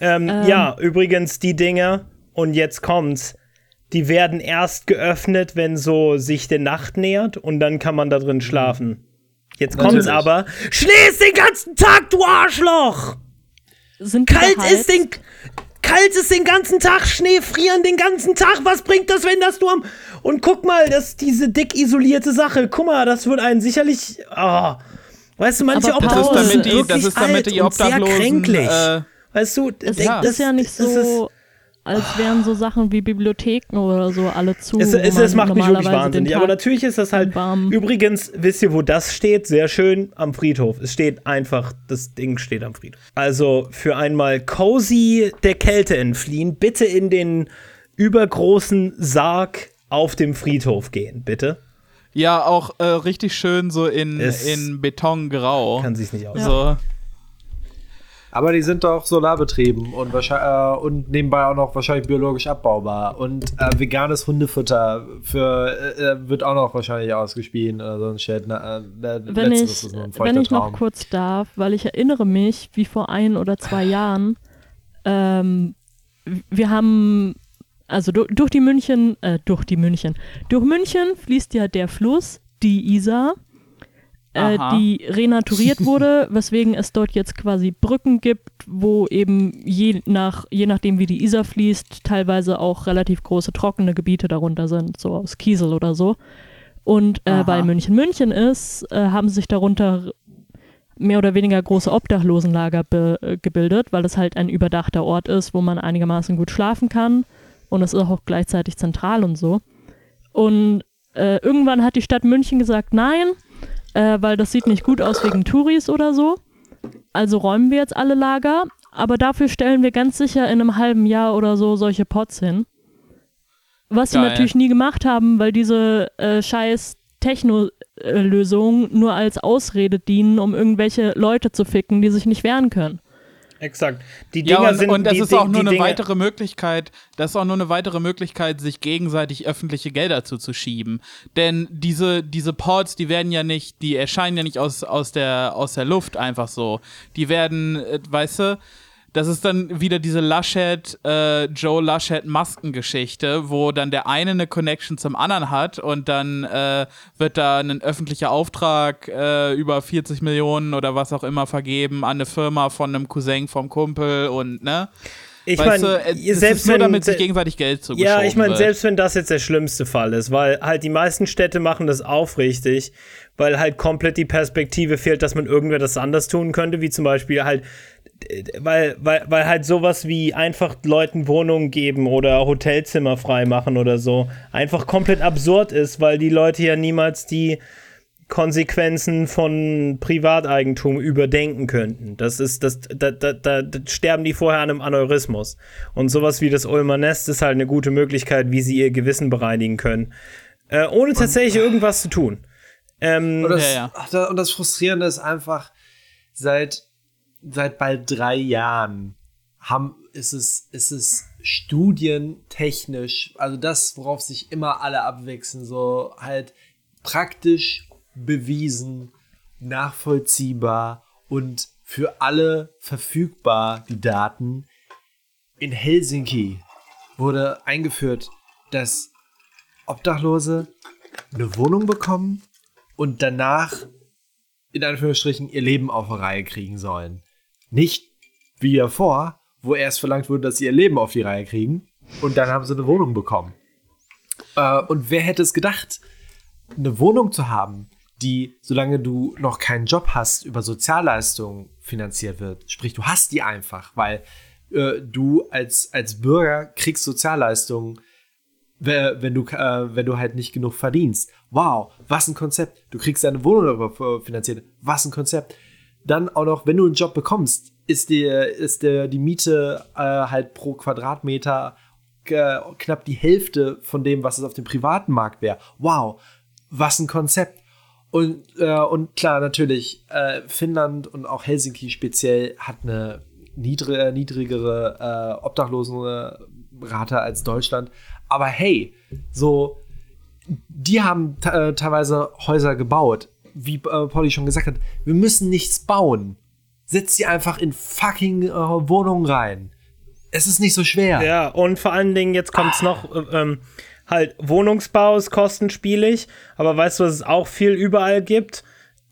Ähm, Ja, übrigens, die Dinger, und jetzt kommt's, die werden erst geöffnet, wenn so sich die Nacht nähert und dann kann man da drin schlafen. Jetzt kommt's Natürlich. aber. Schnee ist den ganzen Tag, du Arschloch! Sind Kalt ist den. Kalt ist den ganzen Tag, Schnee frieren den ganzen Tag. Was bringt das, wenn das du am. Und guck mal, das diese dick isolierte Sache. Guck mal, das wird einen sicherlich. Ah. Weißt du, manche Aber Das ist Pause. Obdachlose damit sind die, das wirklich ist damit alt die und sehr Obdachlosen. kränklich. Äh, weißt du, Es denk- ist ja nicht das ist- so, als wären so Sachen wie Bibliotheken oder so alle zu. Es, es, es macht mich wirklich wahnsinnig. Aber natürlich ist das halt. warm- Übrigens, wisst ihr, wo das steht? Sehr schön am Friedhof. Es steht einfach, das Ding steht am Friedhof. Also für einmal cozy der Kälte entfliehen, bitte in den übergroßen Sarg auf dem Friedhof gehen, bitte. ja, auch äh, richtig schön so in, Es in Betongrau. Kann sich's nicht aus. So. Aber die sind doch solarbetrieben und, wahrscheinlich, äh, und nebenbei auch noch wahrscheinlich biologisch abbaubar. Und äh, veganes Hundefutter für, äh, äh, wird auch noch wahrscheinlich ausgespielt oder so ein Shit. Na, äh, äh, Wenn ich, wenn ich noch kurz darf, weil ich erinnere mich, wie vor ein oder zwei Jahren, ähm, wir haben, also du, durch die München, äh, durch die München, durch München fließt ja der Fluss, die Isar, äh, die renaturiert [laughs] wurde, weswegen es dort jetzt quasi Brücken gibt, wo eben je, nach, je nachdem, wie die Isar fließt, teilweise auch relativ große trockene Gebiete darunter sind, so aus Kiesel oder so. Und äh, weil München München ist, äh, haben sich darunter mehr oder weniger große Obdachlosenlager äh, gebildet, weil es halt ein überdachter Ort ist, wo man einigermaßen gut schlafen kann. Und es ist auch gleichzeitig zentral und so. Und äh, irgendwann hat die Stadt München gesagt, nein, äh, weil das sieht nicht gut aus wegen Touris oder so. Also räumen wir jetzt alle Lager, aber dafür stellen wir ganz sicher in einem halben Jahr oder so solche Pots hin. Was sie natürlich nie gemacht haben, weil diese äh, scheiß Techno-Lösungen nur als Ausrede dienen, um irgendwelche Leute zu ficken, die sich nicht wehren können. Exakt. Die Ja, Dinger und, sind. und das die, ist auch die, nur die eine Dinger- weitere Möglichkeit, das ist auch nur eine weitere Möglichkeit, sich gegenseitig öffentliche Gelder zuzuschieben. Denn diese, diese Pods, die werden ja nicht, die erscheinen ja nicht aus, aus, der, aus der Luft einfach so. Die werden, äh, weißt du, das ist dann wieder diese Laschet, äh, Joe Laschet Maskengeschichte, wo dann der eine eine Connection zum anderen hat und dann äh, wird da ein öffentlicher Auftrag äh, über 40 Millionen oder was auch immer vergeben an eine Firma von einem Cousin vom Kumpel und ne? Ich meine, äh, selbst nur wenn- damit sich gegenseitig Geld zugeschoben Ja, ich meine, selbst wenn das jetzt der schlimmste Fall ist, weil halt die meisten Städte machen das aufrichtig, weil halt komplett die Perspektive fehlt, dass man irgendwer das anders tun könnte, wie zum Beispiel halt, weil, weil, weil halt sowas wie einfach Leuten Wohnungen geben oder Hotelzimmer freimachen oder so einfach komplett absurd ist, weil die Leute ja niemals die Konsequenzen von Privateigentum überdenken könnten. Das ist, das, da, da, da, da sterben die vorher an einem Aneurysmus. Und sowas wie das Ulmer Nest ist halt eine gute Möglichkeit, wie sie ihr Gewissen bereinigen können. Äh, ohne tatsächlich irgendwas zu tun. Ähm, Und das, Ja, ja. ach, und das Frustrierende ist einfach, seit, seit bald drei Jahren haben, ist, es, ist es studientechnisch, also das, worauf sich immer alle abwechseln, so halt praktisch bewiesen, nachvollziehbar und für alle verfügbar, die Daten. In Helsinki wurde eingeführt, dass Obdachlose eine Wohnung bekommen und danach in Anführungsstrichen ihr Leben auf die Reihe kriegen sollen. Nicht wie davor, wo erst verlangt wurde, dass sie ihr Leben auf die Reihe kriegen und dann haben sie eine Wohnung bekommen. Äh, und wer hätte es gedacht, eine Wohnung zu haben, die, solange du noch keinen Job hast, über Sozialleistungen finanziert wird. Sprich, du hast die einfach, weil äh, du als, als Bürger kriegst Sozialleistungen, wenn du, äh, wenn du halt nicht genug verdienst. Wow, was ein Konzept. Du kriegst deine Wohnung darüber finanziert. Was ein Konzept. Dann auch noch, wenn du einen Job bekommst, ist, die, ist der, die Miete äh, halt pro Quadratmeter äh, knapp die Hälfte von dem, was es auf dem privaten Markt wäre. Wow, was ein Konzept. Und, äh, und klar, natürlich, äh, Finnland und auch Helsinki speziell hat eine niedrig, niedrigere äh, Obdachlosenrate als Deutschland. Aber hey, so, die haben äh, teilweise Häuser gebaut. Wie äh, Polly schon gesagt hat, wir müssen nichts bauen. Setz sie einfach in fucking äh, Wohnungen rein. Es ist nicht so schwer. Ja, und vor allen Dingen, jetzt kommt es noch, äh, ähm, halt, Wohnungsbau ist kostenspielig, aber weißt du, was es auch viel überall gibt?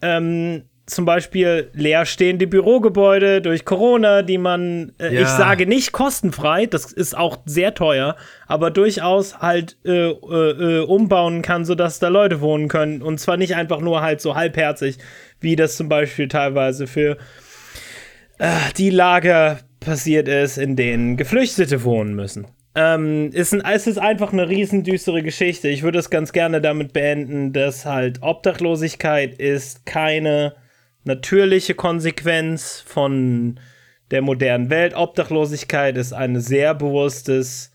Ähm, zum Beispiel leerstehende Bürogebäude durch Corona, die man, äh, ja. ich sage nicht kostenfrei, das ist auch sehr teuer, aber durchaus halt äh, äh, äh, umbauen kann, sodass da Leute wohnen können. Und zwar nicht einfach nur halt so halbherzig, wie das zum Beispiel teilweise für äh, die Lager passiert ist, in denen Geflüchtete wohnen müssen. Ähm, ist ein, es ist einfach eine riesendüstere Geschichte. Ich würde es ganz gerne damit beenden, dass halt Obdachlosigkeit ist keine natürliche Konsequenz von der modernen Welt. Obdachlosigkeit ist ein sehr bewusstes,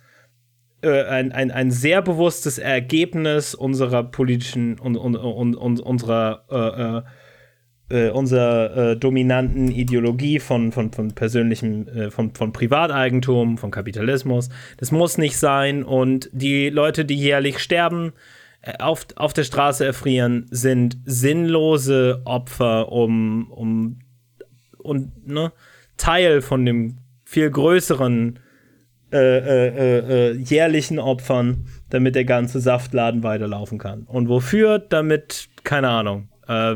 äh, ein, ein, ein sehr bewusstes Ergebnis unserer politischen und, und, und, und unserer äh, äh, äh, unserer äh, dominanten Ideologie von, von, von persönlichem, äh, von, von Privateigentum, von Kapitalismus. Das muss nicht sein. Und die Leute, die jährlich sterben, auf, auf der Straße erfrieren, sind sinnlose Opfer, um, um und ne, Teil von dem viel größeren äh, äh, äh, jährlichen Opfern, damit der ganze Saftladen weiterlaufen kann. Und wofür? Damit, keine Ahnung, äh,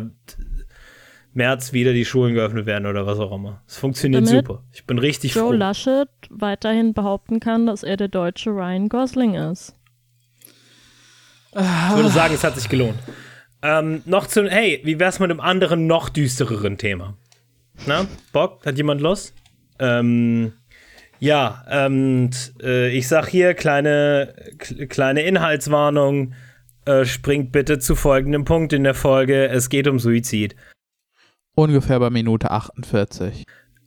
März wieder die Schulen geöffnet werden oder was auch immer. Es funktioniert Damit super. Ich bin richtig Joe froh. Joe Laschet weiterhin behaupten kann, dass er der deutsche Ryan Gosling ist. Ich würde sagen, es hat sich gelohnt. Ähm, noch zu, hey, wie wär's mit einem anderen, noch düstereren Thema? Na, Bock? Hat jemand Lust? Ähm, ja, ähm, äh, ich sag hier, kleine, kleine Inhaltswarnung. Äh, springt bitte zu folgendem Punkt in der Folge. Es geht um Suizid. Ungefähr bei Minute 48.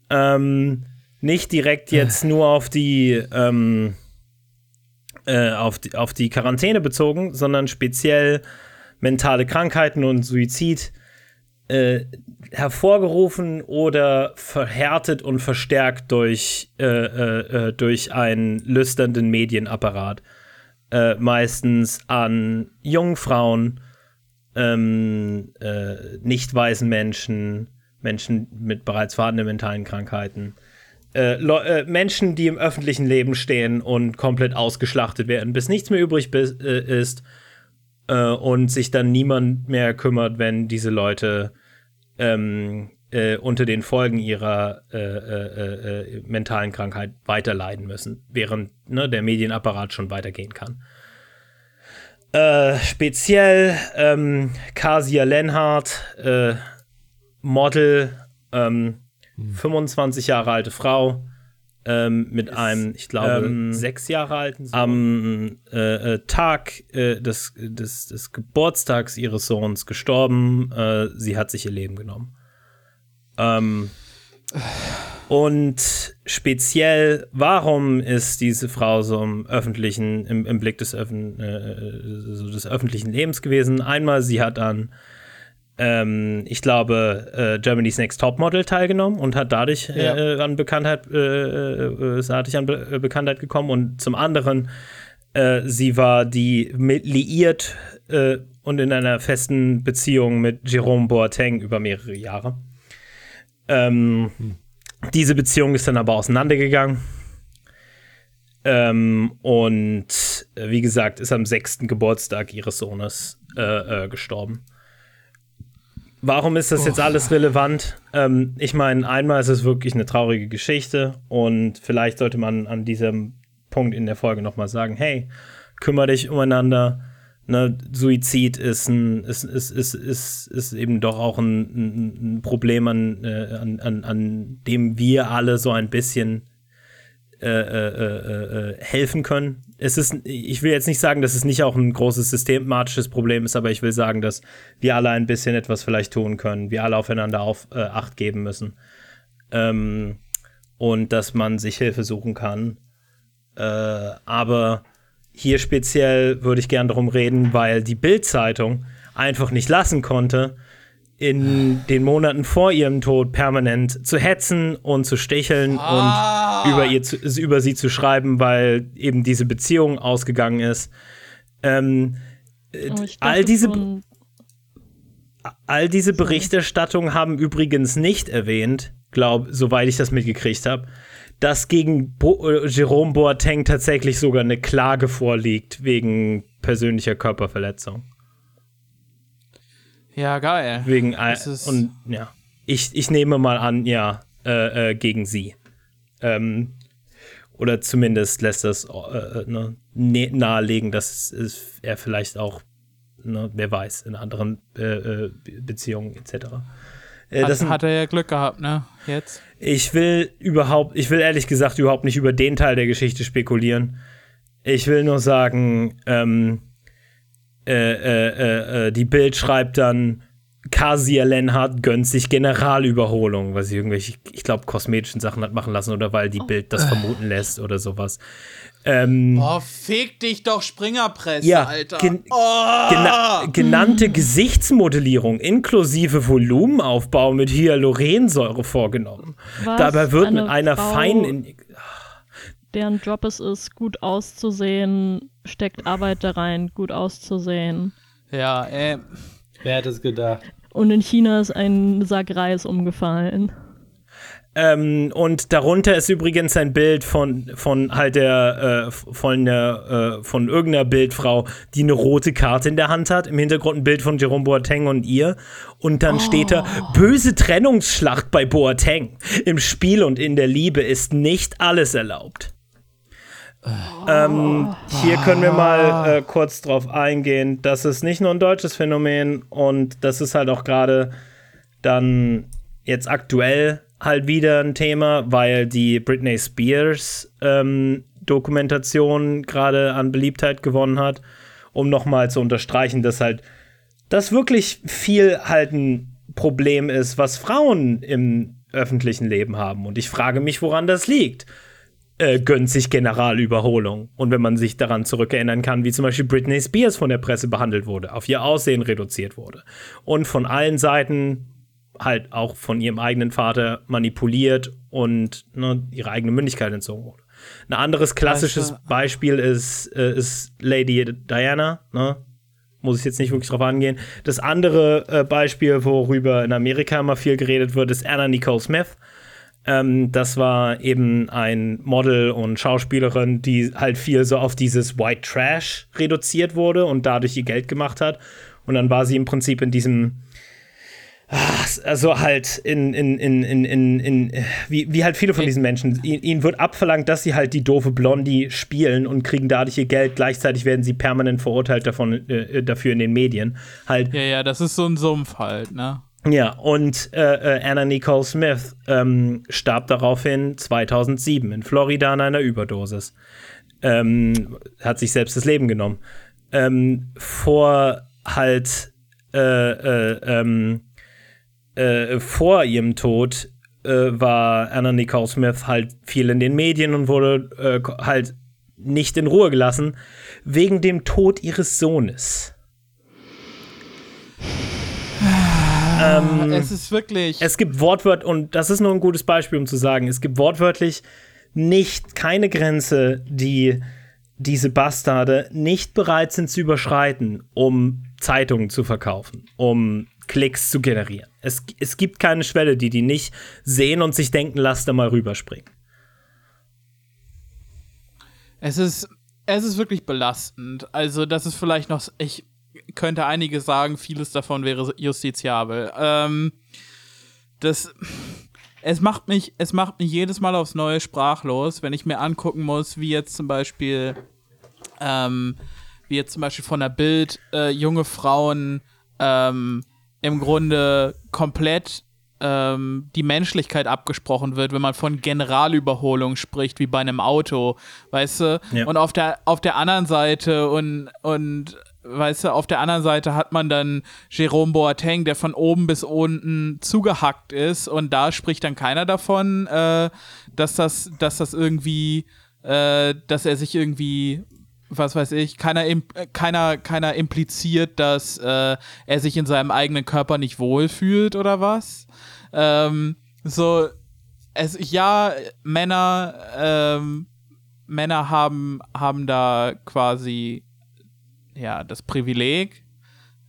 Ähm, nicht direkt jetzt [sighs] nur auf die, ähm, äh, auf die, auf die Quarantäne bezogen, sondern speziell mentale Krankheiten und Suizid äh, hervorgerufen oder verhärtet und verstärkt durch, äh, äh, äh durch einen lüsternden Medienapparat. Äh, meistens an jungen Frauen, ähm, äh, nicht weißen Menschen, Menschen mit bereits vorhandenen mentalen Krankheiten, äh, äh, Menschen, die im öffentlichen Leben stehen und komplett ausgeschlachtet werden, bis nichts mehr übrig äh, ist äh, und sich dann niemand mehr kümmert, wenn diese Leute ähm, äh, unter den Folgen ihrer mentalen Krankheit weiterleiden müssen, während ne, der Medienapparat schon weitergehen kann. Äh, speziell ähm, Kasia Lenhardt, äh, Model, ähm, hm. 25 Jahre alte Frau, ähm, mit Ist, einem, ich glaube, ähm, sechs Jahre alten Sohn. Am äh, äh Tag äh, des, des, des, Geburtstags ihres Sohns gestorben. Äh, sie hat sich ihr Leben genommen. Ähm, und speziell, warum ist diese Frau so im öffentlichen, im, im Blick des, Öffn äh, so des öffentlichen Lebens gewesen? Einmal, sie hat an, ähm, ich glaube, äh, Germany's Next Topmodel teilgenommen und hat dadurch äh, ja. äh, an Bekanntheit, äh, äh, ist dadurch an Be Bekanntheit gekommen. Und zum anderen, sie war die liiert und in einer festen Beziehung mit Jerome Boateng über mehrere Jahre. Ähm, hm. Diese Beziehung ist dann aber auseinandergegangen. Ähm, und äh, wie gesagt, ist am sechsten Geburtstag ihres Sohnes äh, äh, gestorben. Warum ist das oh. jetzt alles relevant? Ähm, ich meine, einmal ist es wirklich eine traurige Geschichte und vielleicht sollte man an diesem Punkt in der Folge nochmal sagen, hey, kümmere dich umeinander, ne, Suizid ist, ein, ist, ist, ist, ist, ist eben doch auch ein, ein Problem, an, äh, an, an, an dem wir alle so ein bisschen äh, äh, äh, äh, helfen können. Es ist, ich will jetzt nicht sagen, dass es nicht auch ein großes systematisches Problem ist, aber ich will sagen, dass wir alle ein bisschen etwas vielleicht tun können, wir alle aufeinander auf äh, Acht geben müssen ähm, und dass man sich Hilfe suchen kann. aber hier speziell würde ich gern darum reden, weil die Bild-Zeitung einfach nicht lassen konnte, in den Monaten vor ihrem Tod permanent zu hetzen und zu sticheln ah. und über, ihr zu, über sie zu schreiben, weil eben diese Beziehung ausgegangen ist. Ähm, oh, all diese all diese Berichterstattungen haben übrigens nicht erwähnt, glaub, soweit ich das mitgekriegt habe, dass gegen Bo äh, Jerome Boateng tatsächlich sogar eine Klage vorliegt wegen persönlicher Körperverletzung. Ja, geil. Wegen und ja, ich, ich nehme mal an, ja, äh, äh, gegen sie. Ähm, oder zumindest lässt das äh, äh ne, nahelegen, dass es, er vielleicht auch, ne, wer weiß, in anderen äh, äh Beziehungen etc. Hat, das hat er ja Glück gehabt, ne? Jetzt. Ich will überhaupt, ich will ehrlich gesagt überhaupt nicht über den Teil der Geschichte spekulieren. Ich will nur sagen, ähm, äh, äh, äh, äh, die Bild schreibt dann, Kasia Lenhardt gönnt sich Generalüberholung, weil sie irgendwelche, ich glaube, kosmetischen Sachen hat machen lassen oder weil die Bild das vermuten lässt oder sowas. Ähm, oh, fick dich doch, Springerpresse, ja, Alter. Gen oh. gena genannte Gesichtsmodellierung inklusive Volumenaufbau mit Hyaluronsäure vorgenommen. Was? Dabei wird mit einer Frau feinen deren Job es ist, gut auszusehen, steckt Arbeit da rein, gut auszusehen. Ja, äh. Wer hätte es gedacht? Und in China ist ein Sack Reis umgefallen. Ähm, und darunter ist übrigens ein Bild von, von halt der, äh, von der, äh, von irgendeiner Bildfrau, die eine rote Karte in der Hand hat. Im Hintergrund ein Bild von Jerome Boateng und ihr. Und dann oh. steht da, böse Trennungsschlacht bei Boateng. Im Spiel und in der Liebe ist nicht alles erlaubt. Ähm, hier können wir mal äh, kurz drauf eingehen. Das ist nicht nur ein deutsches Phänomen und das ist halt auch gerade dann jetzt aktuell halt wieder ein Thema, weil die Britney Spears ähm, Dokumentation gerade an Beliebtheit gewonnen hat, um nochmal zu unterstreichen, dass halt das wirklich viel halt ein Problem ist, was Frauen im öffentlichen Leben haben. Und ich frage mich, woran das liegt äh, gönnt sich Generalüberholung. Und wenn man sich daran zurückerinnern kann, wie zum Beispiel Britney Spears von der Presse behandelt wurde, auf ihr Aussehen reduziert wurde und von allen Seiten halt auch von ihrem eigenen Vater manipuliert und ne, ihre eigene Mündigkeit entzogen wurde. Ein anderes klassisches Beispiel ist, äh, ist Lady Diana, ne? muss ich jetzt nicht wirklich drauf angehen. Das andere äh, Beispiel, worüber in Amerika immer viel geredet wird, ist Anna Nicole Smith ähm, das war eben ein Model und Schauspielerin, die halt viel so auf dieses White Trash reduziert wurde und dadurch ihr Geld gemacht hat. Und dann war sie im Prinzip in diesem also halt in, in, in, in, in, in wie, wie halt viele von diesen Menschen. Ihnen wird abverlangt, dass sie halt die doofe Blondie spielen und kriegen dadurch ihr Geld. Gleichzeitig werden sie permanent verurteilt davon, äh, dafür in den Medien. Halt. Ja, ja, das ist so ein Sumpf halt, ne? Ja, und äh, äh, Anna Nicole Smith ähm, starb daraufhin 2007 in Florida an einer Überdosis. Ähm, hat sich selbst das Leben genommen. Ähm, vor halt äh, äh, ähm, äh, vor ihrem Tod äh, war Anna Nicole Smith halt viel in den Medien und wurde halt nicht in Ruhe gelassen wegen dem Tod ihres Sohnes. Ähm, es ist wirklich. Es gibt wortwörtlich, und das ist nur ein gutes Beispiel, um zu sagen, es gibt wortwörtlich nicht keine Grenze, die diese Bastarde nicht bereit sind zu überschreiten, um Zeitungen zu verkaufen, um Klicks zu generieren. Es, es gibt keine Schwelle, die die nicht sehen und sich denken, lass da mal rüberspringen. Es ist, es ist wirklich belastend. Also, das ist vielleicht noch, ich, könnte einiges sagen, vieles davon wäre justiziabel. Ähm, das, es macht mich, es macht mich jedes Mal aufs Neue sprachlos, wenn ich mir angucken muss, wie jetzt zum Beispiel, ähm, wie jetzt zum Beispiel von der Bild, äh, junge Frauen ähm, im Grunde komplett ähm, die Menschlichkeit abgesprochen wird, wenn man von Generalüberholung spricht, wie bei einem Auto, weißt du? Ja. Und auf der, auf der anderen Seite und, und weißt du, auf der anderen Seite hat man dann Jerome Boateng, der von oben bis unten zugehackt ist und da spricht dann keiner davon, äh, dass das, dass das irgendwie, äh, dass er sich irgendwie was weiß ich, keiner, äh, keiner, keiner impliziert, dass äh, er sich in seinem eigenen Körper nicht wohlfühlt oder was. Ähm, so, es, ja, Männer, ähm, Männer haben, haben da quasi ja, das Privileg.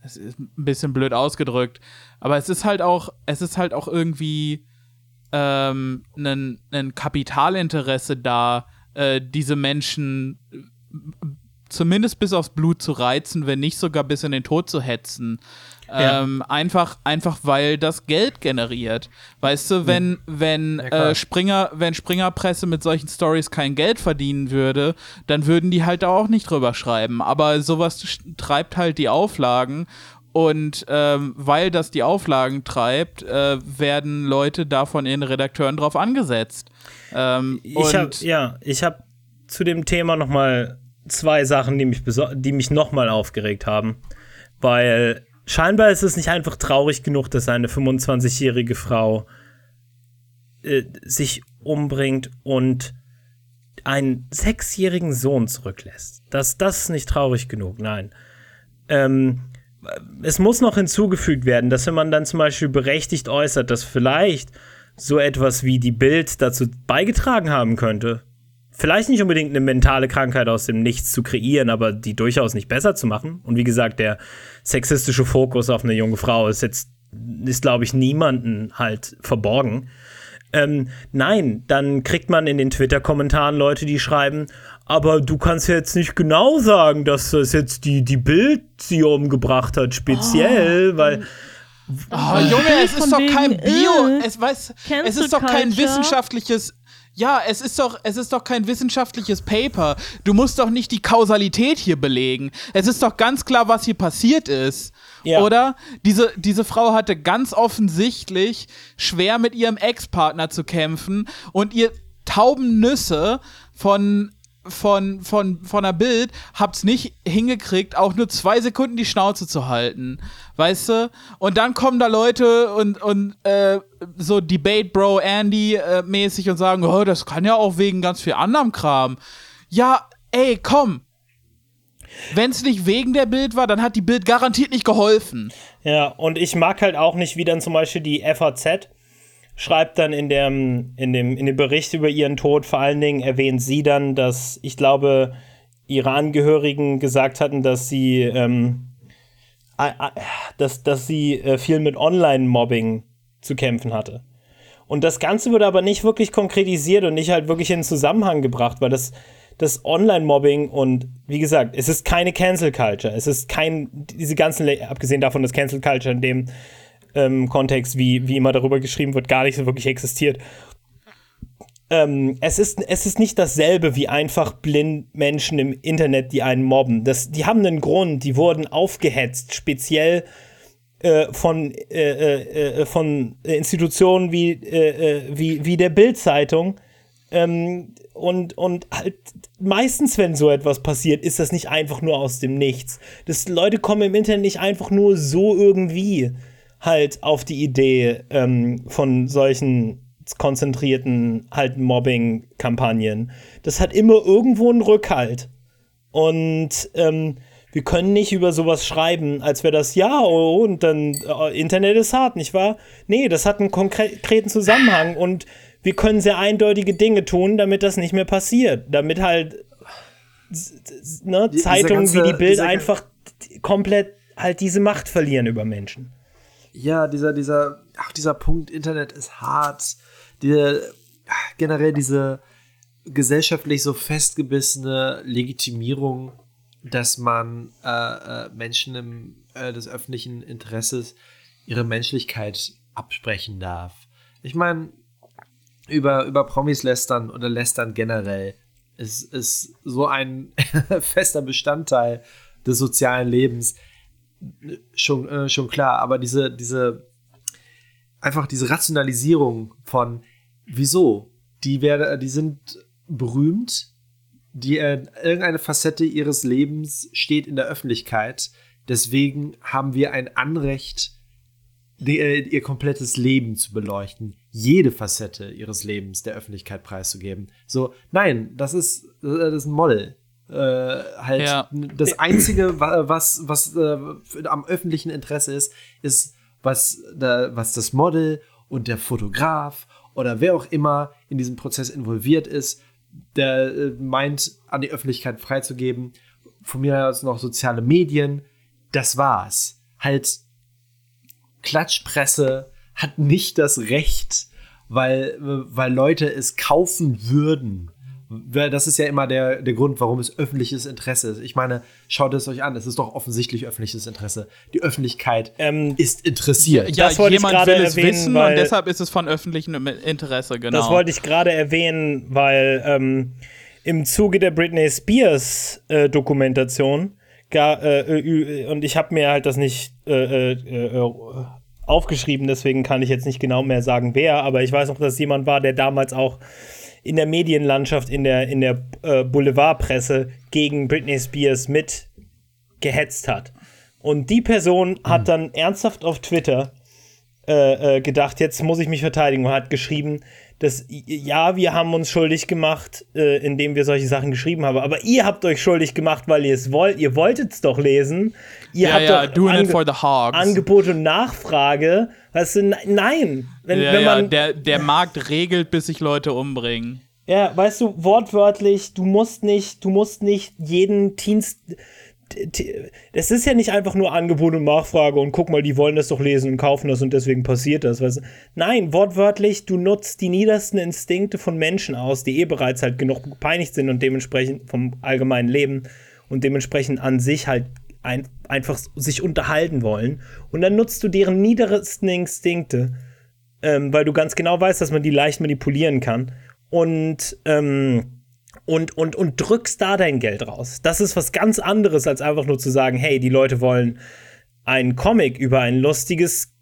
Es ist ein bisschen blöd ausgedrückt, aber es ist halt auch, es ist halt auch irgendwie ähm, ein, ein Kapitalinteresse da, äh, diese Menschen äh, zumindest bis aufs Blut zu reizen, wenn nicht sogar bis in den Tod zu hetzen. Ja. Ähm, einfach, einfach weil das Geld generiert. Weißt du, wenn, wenn, klar. äh, Springer, wenn Springerpresse mit solchen Stories kein Geld verdienen würde, dann würden die halt da auch nicht drüber schreiben. Aber sowas treibt halt die Auflagen. Und ähm, weil das die Auflagen treibt, äh, werden Leute da von ihren Redakteuren drauf angesetzt. Ähm, Ich habe ja, ich habe zu dem Thema noch mal zwei Sachen, die mich die mich noch mal aufgeregt haben, weil scheinbar ist es nicht einfach traurig genug, dass eine 25-jährige Frau äh, sich umbringt und einen sechsjährigen Sohn zurücklässt. Das, das ist nicht traurig genug, nein. Ähm, es muss noch hinzugefügt werden, dass wenn man dann zum Beispiel berechtigt äußert, dass vielleicht so etwas wie die Bild dazu beigetragen haben könnte, vielleicht nicht unbedingt eine mentale Krankheit aus dem Nichts zu kreieren, aber die durchaus nicht besser zu machen. Und wie gesagt, der sexistische Fokus auf eine junge Frau ist jetzt, ist glaube ich niemanden halt verborgen. Ähm, nein, dann kriegt man in den Twitter-Kommentaren Leute, die schreiben, aber du kannst jetzt nicht genau sagen, dass das jetzt die, die Bild sie umgebracht hat, speziell, weil Oh, Junge, es Von ist doch kein Bio, äh, es, weiß, es ist doch kein wissenschaftliches, ja, es ist doch, es ist doch kein wissenschaftliches Paper. Du musst doch nicht die Kausalität hier belegen. Es ist doch ganz klar, was hier passiert ist. Ja. Oder? Diese, diese Frau hatte ganz offensichtlich schwer mit ihrem Ex-Partner zu kämpfen und ihr tauben Nüsse von von, von, von der Bild habt's nicht hingekriegt, auch nur zwei Sekunden die Schnauze zu halten. Weißt du? Und dann kommen da Leute und, und äh, so Debate Bro Andy äh, mäßig und sagen, oh, das kann ja auch wegen ganz viel anderem Kram. Ja, ey, komm. Wenn's nicht wegen der Bild war, dann hat die Bild garantiert nicht geholfen. Ja, und ich mag halt auch nicht, wie dann zum Beispiel die FAZ schreibt dann in dem, in dem, in dem Bericht über ihren Tod, vor allen Dingen erwähnt sie dann, dass ich glaube, ihre Angehörigen gesagt hatten, dass sie, ähm, äh, äh, dass, dass sie äh, viel mit Online-Mobbing zu kämpfen hatte. Und das Ganze wird aber nicht wirklich konkretisiert und nicht halt wirklich in Zusammenhang gebracht, weil das, das Online-Mobbing und wie gesagt, es ist keine Cancel Culture. Es ist kein, diese ganzen, abgesehen davon, dass Cancel Culture in dem ähm, Kontext, wie, wie immer darüber geschrieben wird, gar nicht so wirklich existiert. Ähm, es, ist, es ist nicht dasselbe wie einfach blind Menschen im Internet, die einen mobben. Das, die haben einen Grund, die wurden aufgehetzt, speziell äh, von, äh, äh, äh, von Institutionen wie, äh, äh, wie, wie der Bild-Zeitung. Ähm, und, und halt meistens, wenn so etwas passiert, ist das nicht einfach nur aus dem Nichts. Das, Leute kommen im Internet nicht einfach nur so irgendwie halt auf die Idee ähm, von solchen konzentrierten halt Mobbing-Kampagnen. Das hat immer irgendwo einen Rückhalt. Und ähm, wir können nicht über sowas schreiben, als wäre das ja oh, und dann äh, Internet ist hart, nicht wahr? Nee, das hat einen konkreten Zusammenhang und wir können sehr eindeutige Dinge tun, damit das nicht mehr passiert. Damit halt ne, Zeitungen ganze- wie die Bild einfach komplett halt diese Macht verlieren über Menschen. Ja, dieser, dieser, ach, dieser Punkt, Internet ist hart. Die, generell diese gesellschaftlich so festgebissene Legitimierung, dass man äh, äh, Menschen im, äh, des öffentlichen Interesses ihre Menschlichkeit absprechen darf. Ich meine, über, über Promis lästern oder lästern generell ist, ist so ein [laughs] fester Bestandteil des sozialen Lebens, schon, äh, schon klar. Aber diese, diese, einfach diese Rationalisierung von, wieso? Die, werde, die sind berühmt, die äh, irgendeine Facette ihres Lebens steht in der Öffentlichkeit. Deswegen haben wir ein Anrecht, die, äh, ihr komplettes Leben zu beleuchten, jede Facette ihres Lebens der Öffentlichkeit preiszugeben. So, nein, das ist, äh, das ist ein Model. Äh, halt Ja. das Einzige, wa- was, was äh, am öffentlichen Interesse ist, ist, was, da, was das Model und der Fotograf oder wer auch immer in diesem Prozess involviert ist, der äh, meint, an die Öffentlichkeit freizugeben. Von mir aus noch soziale Medien. Das war's. Halt, Klatschpresse hat nicht das Recht, weil, weil Leute es kaufen würden. Weil Das ist ja immer der, der Grund, warum es öffentliches Interesse ist. Ich meine, schaut es euch an, es ist doch offensichtlich öffentliches Interesse. Die Öffentlichkeit Ähm, ist interessiert. Ja, Das wollte ich jemand gerade will es erwähnen, wissen weil- und deshalb ist es von öffentlichem Interesse, genau. Das wollte ich gerade erwähnen, weil ähm, im Zuge der Britney Spears äh, Dokumentation gar, äh, äh, und ich habe mir halt das nicht äh, äh, äh, aufgeschrieben, deswegen kann ich jetzt nicht genau mehr sagen, wer, aber ich weiß noch, dass jemand war, der damals auch in der Medienlandschaft, in der, in der äh, Boulevardpresse gegen Britney Spears mit gehetzt hat. Und die Person hat dann ernsthaft auf Twitter äh, äh, gedacht, jetzt muss ich mich verteidigen und hat geschrieben, dass ja, wir haben uns schuldig gemacht, äh, indem wir solche Sachen geschrieben haben, aber ihr habt euch schuldig gemacht, weil ihr es wollt, ihr wolltet es doch lesen. Ihr ja, habt ja, doch doing it for the hogs. Angebot und Nachfrage. Weißt du, ne- nein. Wenn, ja, wenn ja, man, der, der Markt regelt, bis sich Leute umbringen. ja, weißt du, wortwörtlich, du musst nicht, du musst nicht jeden Dienst. Das ist ja nicht einfach nur Angebot und Nachfrage und guck mal, die wollen das doch lesen und kaufen das und deswegen passiert das. Weißt du? Nein, wortwörtlich, du nutzt die niedersten Instinkte von Menschen aus, die eh bereits halt genug gepeinigt sind und dementsprechend vom allgemeinen Leben und dementsprechend an sich halt ein, einfach sich unterhalten wollen. Und dann nutzt du deren niedersten Instinkte ähm, weil du ganz genau weißt, dass man die leicht manipulieren kann. Und, ähm, und, und, und drückst da dein Geld raus. Das ist was ganz anderes, als einfach nur zu sagen, hey, die Leute wollen einen Comic über ein lustiges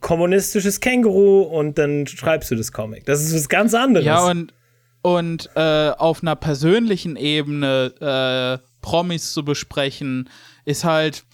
kommunistisches Känguru und dann schreibst du das Comic. Das ist was ganz anderes. Ja, und, und äh, auf einer persönlichen Ebene äh, Promis zu besprechen, ist halt,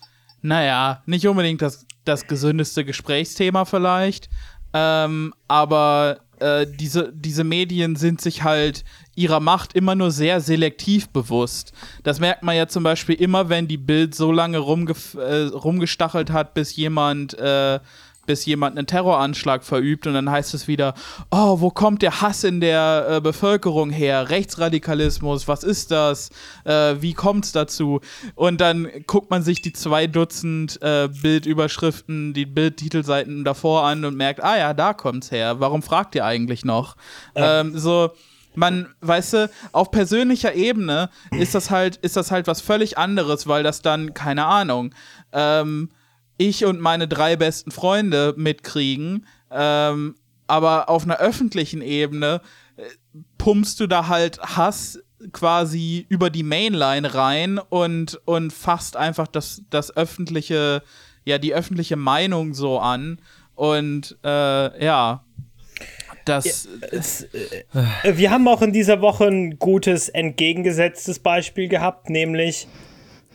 naja, nicht unbedingt das, das gesündeste Gesprächsthema vielleicht. Ähm, aber äh, diese, diese Medien sind sich halt ihrer Macht immer nur sehr selektiv bewusst. Das merkt man ja zum Beispiel immer, wenn die Bild so lange rumgef äh, rumgestachelt hat, bis jemand äh, bis jemand einen Terroranschlag verübt und dann heißt es wieder, oh, wo kommt der Hass in der äh, Bevölkerung her? Rechtsradikalismus, was ist das? Äh, wie kommt's dazu? Und dann guckt man sich die zwei Dutzend äh, Bildüberschriften, die Bildtitelseiten davor an und merkt, ah ja, da kommt's her. Warum fragt ihr eigentlich noch? Ähm, so man, weißt du, auf persönlicher Ebene ist das halt, ist das halt was völlig anderes, weil das dann, keine Ahnung, ähm, ich und meine drei besten Freunde mitkriegen, ähm, aber auf einer öffentlichen Ebene äh, pumpst du da halt Hass quasi über die Mainline rein und, und fasst einfach das, das öffentliche, ja, die öffentliche Meinung so an. Und äh, ja, das. Es, äh, wir haben auch in dieser Woche ein gutes entgegengesetztes Beispiel gehabt, nämlich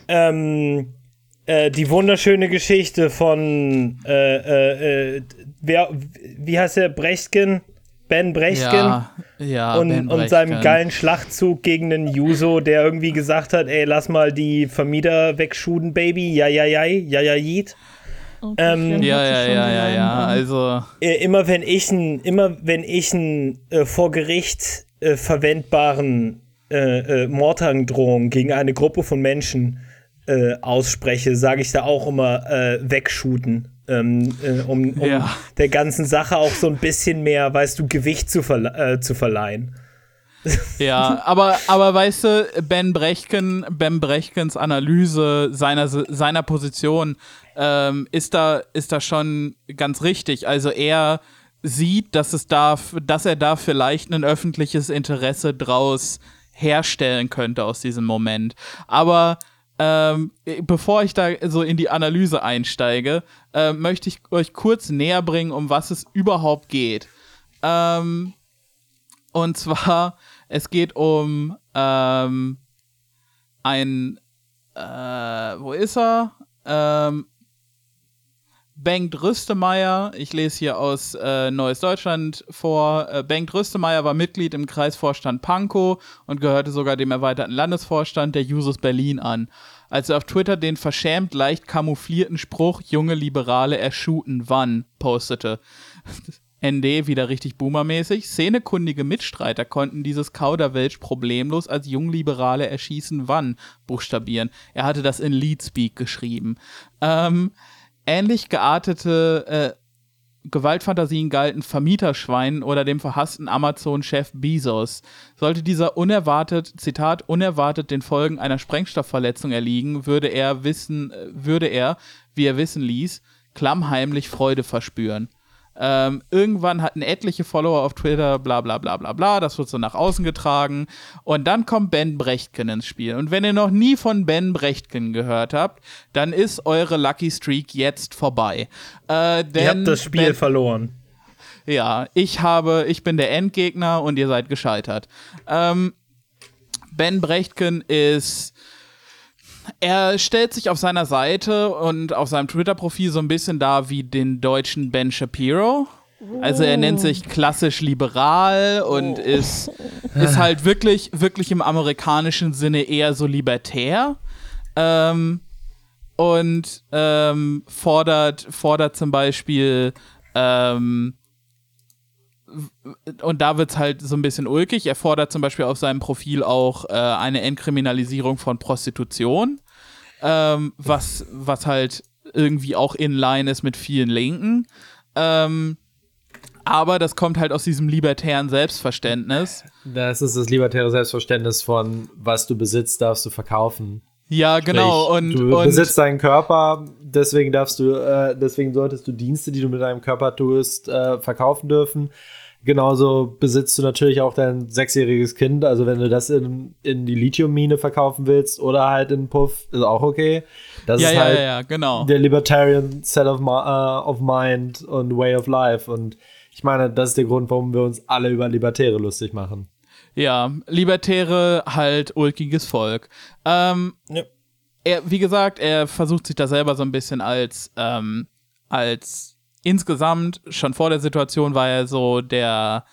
ähm, äh, die wunderschöne Geschichte von äh, äh, äh, wer, wie heißt er, Brechtgen? Ben Brechtgen? ja, ja, und, Ben und seinem geilen Schlachtzug gegen den Juso, der irgendwie gesagt hat, ey, lass mal die Vermieter wegschuden, Baby, ja, ja, ja, ja, ja, jeet. Oh, Ähm, Ja, ja, ja, ja, ja. Also. Äh, immer wenn ich ein, immer wenn ich einen äh, vor Gericht äh, verwendbaren äh, äh, Mordandrohung gegen eine Gruppe von Menschen äh, ausspreche, sage ich da auch immer äh, wegshooten, ähm, äh, um, um Ja. der ganzen Sache auch so ein bisschen mehr, weißt du, Gewicht zu, verle äh, zu verleihen. [laughs] Ja, aber, aber weißt du, Ben Brechtken, Ben Brechtkens Analyse seiner, seiner Position ähm, ist, da, ist da schon ganz richtig. Also er sieht, dass es da, dass er da vielleicht ein öffentliches Interesse draus herstellen könnte aus diesem Moment. Aber ähm, bevor ich da so in die Analyse einsteige, äh, möchte ich euch kurz näher bringen, um was es überhaupt geht. Ähm, und zwar, es geht um ähm, ein, äh, wo ist er? Ähm, Bengt Rüstemeyer, ich lese hier aus äh, Neues Deutschland vor. Äh, Bengt Rüstemeyer war Mitglied im Kreisvorstand Pankow und gehörte sogar dem erweiterten Landesvorstand der Jusos Berlin an. Als er auf Twitter den verschämt leicht kamouflierten Spruch junge Liberale erschuten wann postete. [laughs] ND wieder richtig boomermäßig. Szenekundige Mitstreiter konnten dieses Kauderwelsch problemlos als Jungliberale erschießen wann buchstabieren. Er hatte das in Leadspeak geschrieben. Ähm, ähnlich geartete äh, Gewaltfantasien galten Vermieterschweinen oder dem verhassten Amazon-Chef Bezos. Sollte dieser unerwartet, Zitat, unerwartet den Folgen einer Sprengstoffverletzung erliegen, würde er wissen, äh, würde er, wie er wissen ließ, klammheimlich Freude verspüren. Ähm, irgendwann hatten etliche Follower auf Twitter, bla bla bla bla bla, das wird so nach außen getragen. Und dann kommt Ben Brechtken ins Spiel. Und wenn ihr noch nie von Ben Brechtken gehört habt, dann ist eure Lucky Streak jetzt vorbei. Äh, Ihr habt das Spiel ben, verloren. Ja, ich habe, ich bin der Endgegner und ihr seid gescheitert. Ähm, ben Brechtken ist er stellt sich auf seiner Seite und auf seinem Twitter-Profil so ein bisschen dar wie den deutschen Ben Shapiro. Also er nennt sich klassisch liberal und ist, ist halt wirklich, wirklich im amerikanischen Sinne eher so libertär. Ähm, und ähm, fordert, fordert zum Beispiel ähm, und da wird es halt so ein bisschen ulkig. Er fordert zum Beispiel auf seinem Profil auch äh, eine Entkriminalisierung von Prostitution, ähm, was, was halt irgendwie auch in line ist mit vielen Linken. Ähm, aber das kommt halt aus diesem libertären Selbstverständnis. Das ist das libertäre Selbstverständnis von, was du besitzt, darfst du verkaufen. Ja, genau. Sprich, und, du und besitzt deinen Körper, deswegen darfst du, äh, deswegen solltest du Dienste, die du mit deinem Körper tust, äh, verkaufen dürfen. Genauso besitzt du natürlich auch dein sechsjähriges Kind. Also wenn du das in, in die Lithiummine verkaufen willst oder halt in Puff, ist auch okay. Das ja, ist ja, halt ja, genau. der Libertarian Set of, uh, of Mind und Way of Life. Und ich meine, das ist der Grund, warum wir uns alle über Libertäre lustig machen. Ja, Libertäre, halt ulkiges Volk. Ähm, Ja. er, wie gesagt, er versucht sich da selber so ein bisschen als, ähm, als insgesamt, schon vor der Situation war er so der,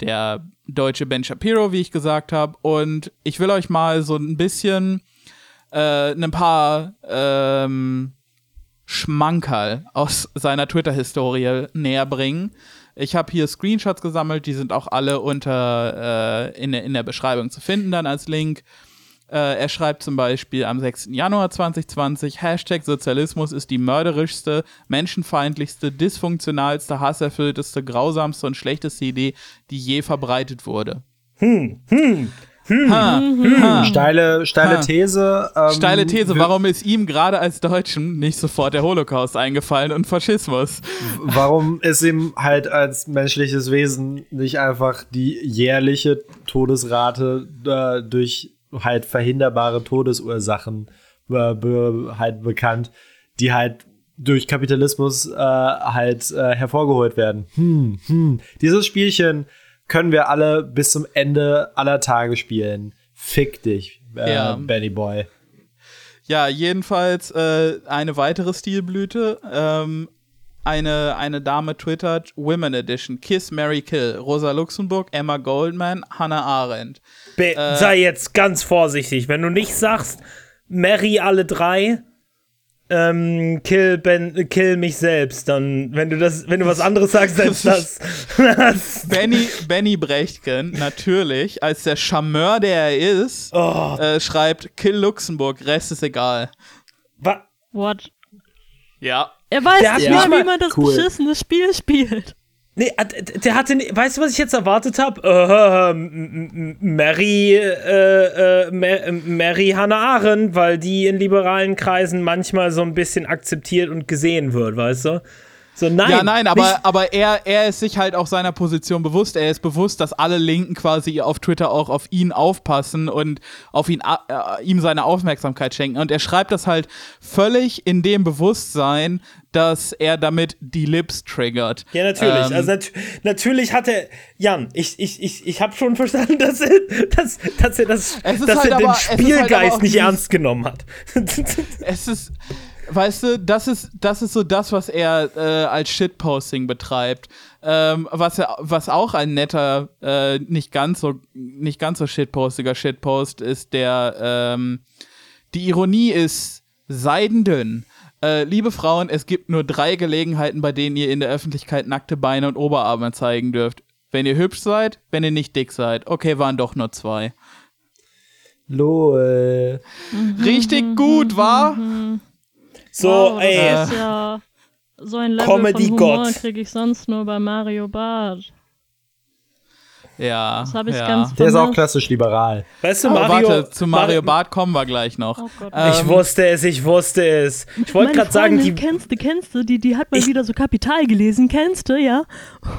der deutsche Ben Shapiro, wie ich gesagt habe. Und ich will euch mal so ein bisschen äh, ein paar ähm, Schmankerl aus seiner Twitter-Historie näher bringen. Ich habe hier Screenshots gesammelt, die sind auch alle unter äh, in, der- in der Beschreibung zu finden, dann als Link. Äh, er schreibt zum Beispiel am 6. Januar 2020, Hashtag Sozialismus ist die mörderischste, menschenfeindlichste, dysfunktionalste, hasserfüllteste, grausamste und schlechteste Idee, die je verbreitet wurde. Hm, hm, hm, ha, ha. Steile, steile Ha. These. ähm, Steile These, warum ist ihm gerade als Deutschen nicht sofort der Holocaust eingefallen und Faschismus? Warum ist ihm halt als menschliches Wesen nicht einfach die jährliche Todesrate äh, durch halt verhinderbare Todesursachen äh, be halt bekannt, die halt durch Kapitalismus äh, halt äh, hervorgeholt werden. Hm, hm. Dieses Spielchen können wir alle bis zum Ende aller Tage spielen. Fick dich, äh, Ja. Benny Boy. Ja, jedenfalls äh, eine weitere Stilblüte. Ähm, eine, eine Dame twittert, Women Edition, Kiss, Mary Kill, Rosa Luxemburg, Emma Goldman, Hannah Arendt. Be sei jetzt ganz vorsichtig. Wenn du nicht sagst, Mary alle drei, ähm, kill, ben, kill mich selbst, dann, wenn du das, wenn du was anderes sagst als [laughs] das, das [laughs] Benny, Benny Brechtken, natürlich, als der Charmeur, der er ist, oh, äh, schreibt, Kill Luxemburg, Rest ist egal. wa, What? Ja. Er weiß Der nicht mal- wie man das Cool. beschissene Spiel spielt. Nee, äh, der hatte, weißt du, was ich jetzt erwartet habe? Äh, m- m- Mary, äh, äh, Ma- Mary Hannah Arendt, weil die in liberalen Kreisen manchmal so ein bisschen akzeptiert und gesehen wird, weißt du? So, nein. ja, nein, nicht- aber, aber er, er ist sich halt auch seiner Position bewusst. Er ist bewusst, dass alle Linken quasi auf Twitter auch auf ihn aufpassen und auf ihn, äh, ihm seine Aufmerksamkeit schenken. Und er schreibt das halt völlig in dem Bewusstsein, dass er damit die Lips triggert. Ja, natürlich. Ähm, also nat natürlich hat er, Jan, ich, ich, ich, ich habe schon verstanden, [laughs] dass er, dass, dass er, das, dass halt er den aber- halt Spielgeist auch nicht ernst genommen hat. [laughs] es ist, weißt du, das ist, das ist so das, was er äh, als Shitposting betreibt. Ähm, was, er, was auch ein netter, äh, nicht ganz so, nicht ganz so shitpostiger Shitpost ist, der, ähm, die Ironie ist seidendünn. Äh, liebe Frauen, es gibt nur drei Gelegenheiten, bei denen ihr in der Öffentlichkeit nackte Beine und Oberarme zeigen dürft. Wenn ihr hübsch seid, wenn ihr nicht dick seid. Okay, waren doch nur zwei. Lol. Richtig gut, war? [laughs] So, wow, ey, Das ist ja so ein Level Comedy von Humor kriege ich sonst nur bei Mario Barth. Ja. Das habe ich ja. ganz Der ist auch klassisch liberal. weißt du, Oh, Mario. warte, zu Mario Mar- Barth kommen wir gleich noch. Oh Gott. Ich Ähm, wusste es, ich wusste es. Ich wollte gerade sagen, die, kennst du, kennst du, die, die hat mal Ich- wieder so Kapital gelesen, kennst du, ja?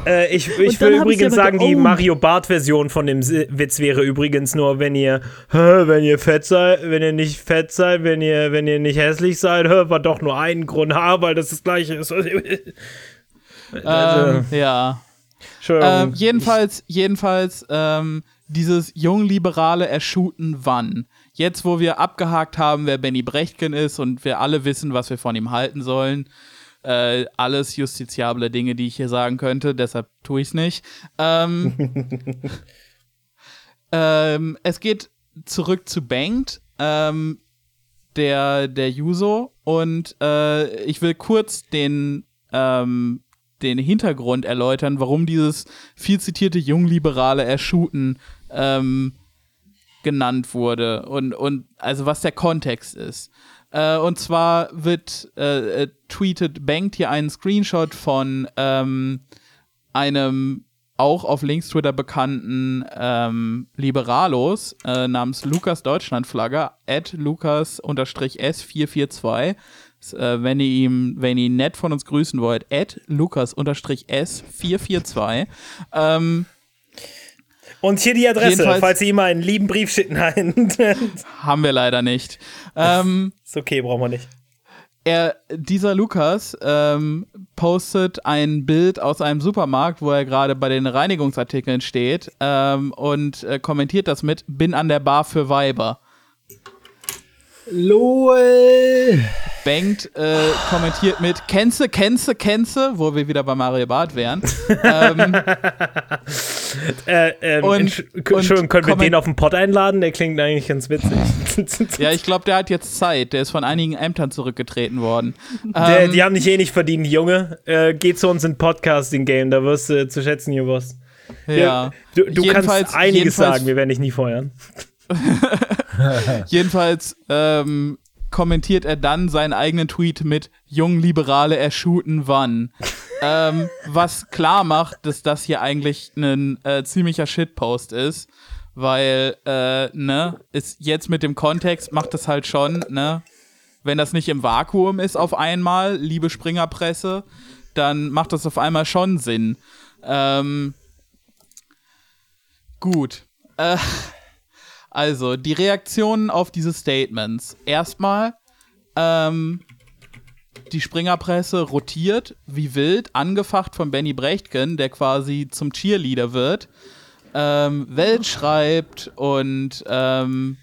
äh, ich, ich will übrigens sagen, die. Mario Bart-Version von dem Witz wäre übrigens nur, wenn ihr, wenn ihr fett seid, wenn ihr nicht fett seid, wenn ihr, wenn ihr nicht hässlich seid, war doch nur ein Grund, ha, weil das das gleiche ist. Ähm, Also, ja. Ähm, jedenfalls, jedenfalls, ähm, dieses jungliberale Erschuten wann. Jetzt, wo wir abgehakt haben, wer Benny Brechtken ist und wir alle wissen, was wir von ihm halten sollen. Äh, alles justiziable Dinge, die ich hier sagen könnte, deshalb tue ich es nicht. Ähm, [laughs] ähm, es geht zurück zu Banked, ähm, der, der Juso, und äh, ich will kurz den, ähm, den Hintergrund erläutern, warum dieses viel zitierte jungliberale Erschuten ähm, genannt wurde und, und also was der Kontext ist. Äh, und zwar wird äh, äh, tweetet Banked hier einen Screenshot von ähm, einem auch auf Links Twitter bekannten ähm, Liberalos äh, namens Lukas Deutschlandflagger at Lukas-S442. Äh, wenn ihr ihm, wenn ihr ihn nett von uns grüßen wollt, at Lukas-S442. Ähm, Und hier die Adresse, falls ihr ihm einen lieben Brief schicken. Nein, [laughs] haben wir leider nicht. Ähm, ist okay, brauchen wir nicht. er, dieser Lukas ähm, postet ein Bild aus einem Supermarkt, wo er gerade bei den Reinigungsartikeln steht ähm, und äh, kommentiert das mit Bin an der Bar für Weiber. LOL. Bankt äh, kommentiert mit Kennste, Kennste, Kennste, wo wir wieder bei Mario Barth wären. ähm, [laughs] Äh, ähm, Und- Entsch- und Entschuldigung, können wir den auf den Pod einladen? Der klingt eigentlich ganz witzig. [laughs] [laughs] ja, ich glaube, der hat jetzt Zeit. Der ist von einigen Ämtern zurückgetreten worden. Der, Ähm, die haben dich eh nicht verdient, Junge. Äh, geh zu uns in Podcasting-Game, da wirst du zu schätzen gewusst. ja. Du, du Jedenfalls- kannst einiges sagen, wir werden dich nie feuern. [laughs] Jedenfalls ähm, kommentiert er dann seinen eigenen Tweet mit Jungliberale erschuten wann. ähm, was klar macht, dass das hier eigentlich ein äh, ziemlicher Shitpost ist. Weil, äh, ne, ist jetzt mit dem Kontext macht es halt schon, ne, wenn das nicht im Vakuum ist auf einmal, liebe Springerpresse, dann macht das auf einmal schon Sinn. Ähm, gut. Äh, also, die Reaktionen auf diese Statements. Erstmal, ähm, die Springerpresse rotiert wie wild, angefacht von Benny Brechtken, der quasi zum Cheerleader wird. Ähm, Welt schreibt und ähm,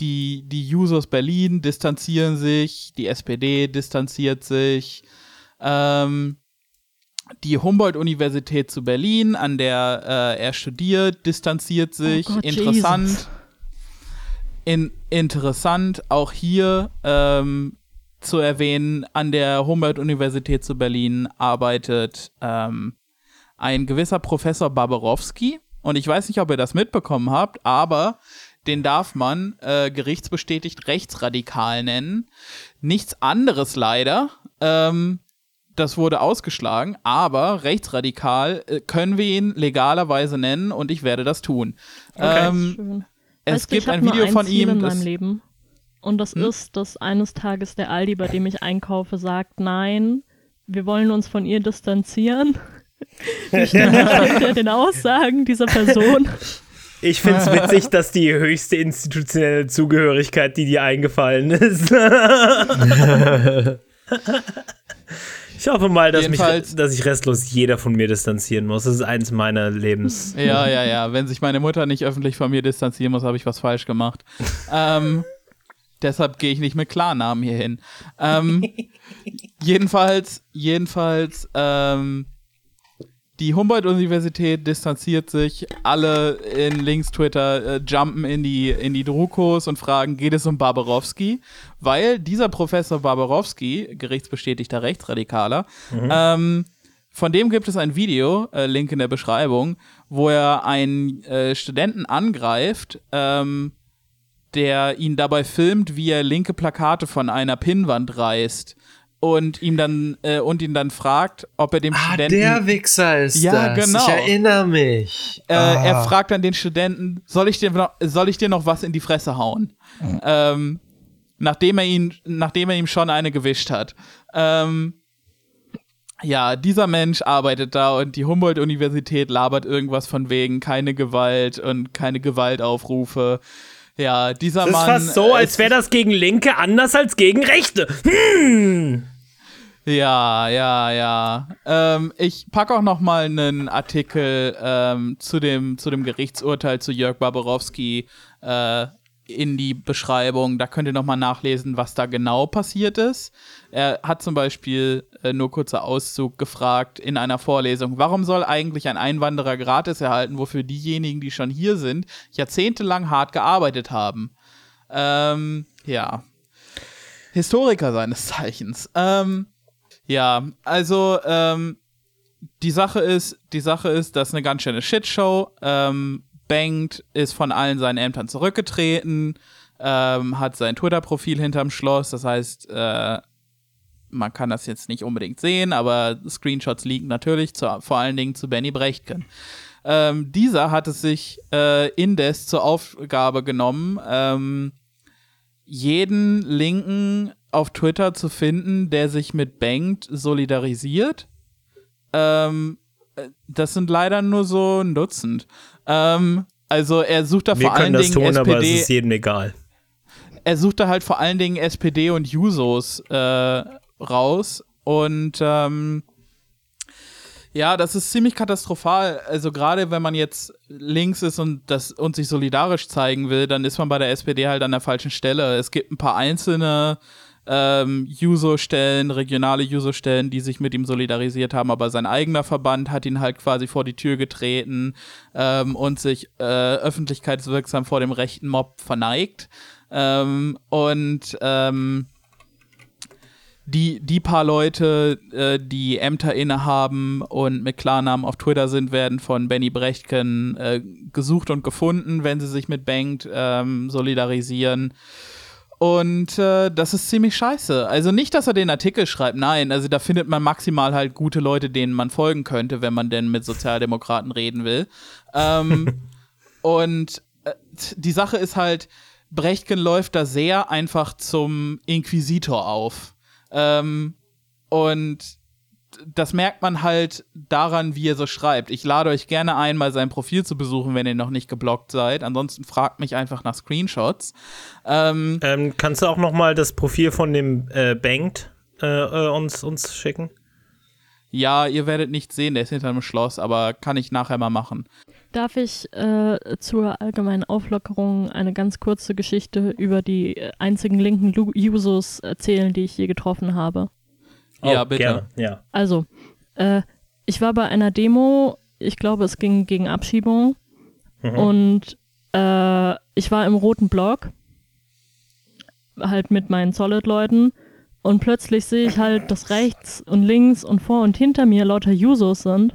die, die Jusos Berlin distanzieren sich, die SPD distanziert sich. Ähm, die Humboldt-Universität zu Berlin, an der äh, er studiert, distanziert sich. Gott, Interessant. Jesus. In, interessant, auch hier ähm, zu erwähnen, an der Humboldt-Universität zu Berlin arbeitet ähm, ein gewisser Professor Barbarowski. Und ich weiß nicht, ob ihr das mitbekommen habt, aber den darf man äh, gerichtsbestätigt rechtsradikal nennen. Nichts anderes leider. Ähm, das wurde ausgeschlagen, aber rechtsradikal äh, können wir ihn legalerweise nennen und ich werde das tun. Ähm, Schön. Es Weißt du, gibt ich hab ein nur Video ein von Ziel ihm. in meinem Leben. Und das Hm? ist, dass eines Tages der Aldi, bei dem ich einkaufe, sagt, nein, wir wollen uns von ihr distanzieren. [laughs] Wir stehen hinter den Aussagen dieser Person. Ich finde es witzig, dass die höchste institutionelle Zugehörigkeit, die dir eingefallen ist. [laughs] [laughs] ich hoffe mal, dass, mich, dass ich restlos jeder von mir distanzieren muss. Das ist eins meiner Lebens. [laughs] Ja, ja, ja. Wenn sich meine Mutter nicht öffentlich von mir distanzieren muss, habe ich was falsch gemacht. [laughs] ähm, deshalb gehe ich nicht mit Klarnamen hier hin. Ähm, [laughs] jedenfalls, jedenfalls, ähm, die Humboldt-Universität distanziert sich, alle in Links Twitter äh, jumpen in die, in die Drukos und fragen, geht es um Barbarowski? Weil dieser Professor Barbarowski, gerichtsbestätigter Rechtsradikaler, ähm, von dem gibt es ein Video, äh, Link in der Beschreibung, wo er einen äh, Studenten angreift, ähm, der ihn dabei filmt, wie er linke Plakate von einer Pinnwand reißt und ihm dann äh, und ihn dann fragt, ob er dem Ah, Studenten der Wichser ist Ja, das. genau. Ich erinnere mich. äh, Ah. er fragt dann den Studenten, soll ich dir noch, soll ich dir noch was in die Fresse hauen? Ähm, nachdem er ihn, nachdem er ihm schon eine gewischt hat. Ähm, ja, dieser Mensch arbeitet da und die Humboldt-Universität labert irgendwas von wegen keine Gewalt und keine Gewaltaufrufe. Ja, dieser Das ist Mann. fast so, als wäre das gegen Linke anders als gegen Rechte. Ja, ja, ja. Ähm, ich packe auch noch mal einen Artikel ähm, zu, dem, zu dem Gerichtsurteil zu Jörg Barbarowski äh, in die Beschreibung. Da könnt ihr noch mal nachlesen, was da genau passiert ist. Er hat zum Beispiel, äh, nur kurzer Auszug, gefragt in einer Vorlesung, warum soll eigentlich ein Einwanderer gratis erhalten, wofür diejenigen, die schon hier sind, jahrzehntelang hart gearbeitet haben? Ähm, ja. Historiker seines Zeichens. Ähm, ja, also ähm, die Sache ist, die Sache ist, das ist eine ganz schöne Shitshow. Ähm, Bengt ist von allen seinen Ämtern zurückgetreten, ähm, hat sein Twitter-Profil hinterm Schloss. Das heißt, äh, man kann das jetzt nicht unbedingt sehen, aber Screenshots liegen natürlich zu, vor allen Dingen zu Benny Brechtken. Ähm, dieser hat es sich äh, indes zur Aufgabe genommen, ähm, jeden Linken auf Twitter zu finden, der sich mit Bengt solidarisiert. Ähm, äh, das sind leider nur so ein Dutzend. Ähm, also er sucht da Wir vor allen können das Dingen tun, aber es SPD, ist jedem egal. er sucht da halt vor allen Dingen SPD und Jusos äh, raus und ähm, ja, das ist ziemlich katastrophal. Also gerade wenn man jetzt links ist und das und sich solidarisch zeigen will, dann ist man bei der SPD halt an der falschen Stelle. Es gibt ein paar einzelne ähm, Juso-Stellen, regionale Juso-Stellen, die sich mit ihm solidarisiert haben, aber sein eigener Verband hat ihn halt quasi vor die Tür getreten ähm, und sich äh, öffentlichkeitswirksam vor dem rechten Mob verneigt. Ähm, und ähm, die, die paar Leute, äh, die Ämter innehaben und mit Klarnamen auf Twitter sind, werden von Benny Brechtken äh, gesucht und gefunden, wenn sie sich mit Bengt ähm, solidarisieren. Und äh, das ist ziemlich scheiße. Also nicht, dass er den Artikel schreibt, nein, also da findet man maximal halt gute Leute, denen man folgen könnte, wenn man denn mit Sozialdemokraten reden will. Ähm, [laughs] und äh, die Sache ist halt, Brechtken läuft da sehr einfach zum Inquisitor auf. Ähm, und das merkt man halt daran, wie er so schreibt. Ich lade euch gerne ein, mal sein Profil zu besuchen, wenn ihr noch nicht geblockt seid. Ansonsten fragt mich einfach nach Screenshots. Ähm, Ähm, kannst du auch noch mal das Profil von dem äh, Bengt äh, äh, uns, uns schicken? ja, ihr werdet nicht sehen, der ist hinter einem Schloss, aber kann ich nachher mal machen. Darf ich äh, zur allgemeinen Auflockerung eine ganz kurze Geschichte über die einzigen linken Lu Jusos erzählen, die ich je getroffen habe? Ja, Oh, bitte. Gerne. Ja. Also, äh, ich war bei einer Demo, ich glaube, es ging gegen Abschiebung Mhm. und äh, ich war im roten Block, halt mit meinen Solid-Leuten und plötzlich sehe ich halt, dass rechts und links und vor und hinter mir lauter Jusos sind,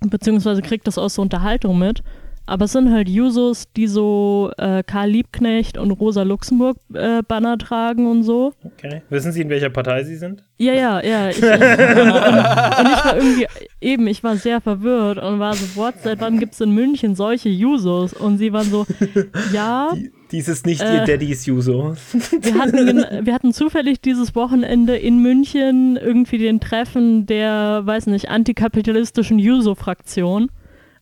beziehungsweise kriegt das aus der Unterhaltung mit. Aber es sind halt Jusos, die so äh, Karl Liebknecht und Rosa Luxemburg äh, Banner tragen und so. Okay. Wissen Sie, in welcher Partei Sie sind? Ja, ja, ja. Ich, [laughs] und, und, und ich war irgendwie, eben, ich war sehr verwirrt und war so, what, seit wann gibt es in München solche Jusos? Und sie waren so, [laughs] ja. Dies ist nicht äh, ihr Daddys Juso. Wir hatten, wir hatten zufällig dieses Wochenende in München irgendwie den Treffen der, weiß nicht, antikapitalistischen Juso-Fraktion.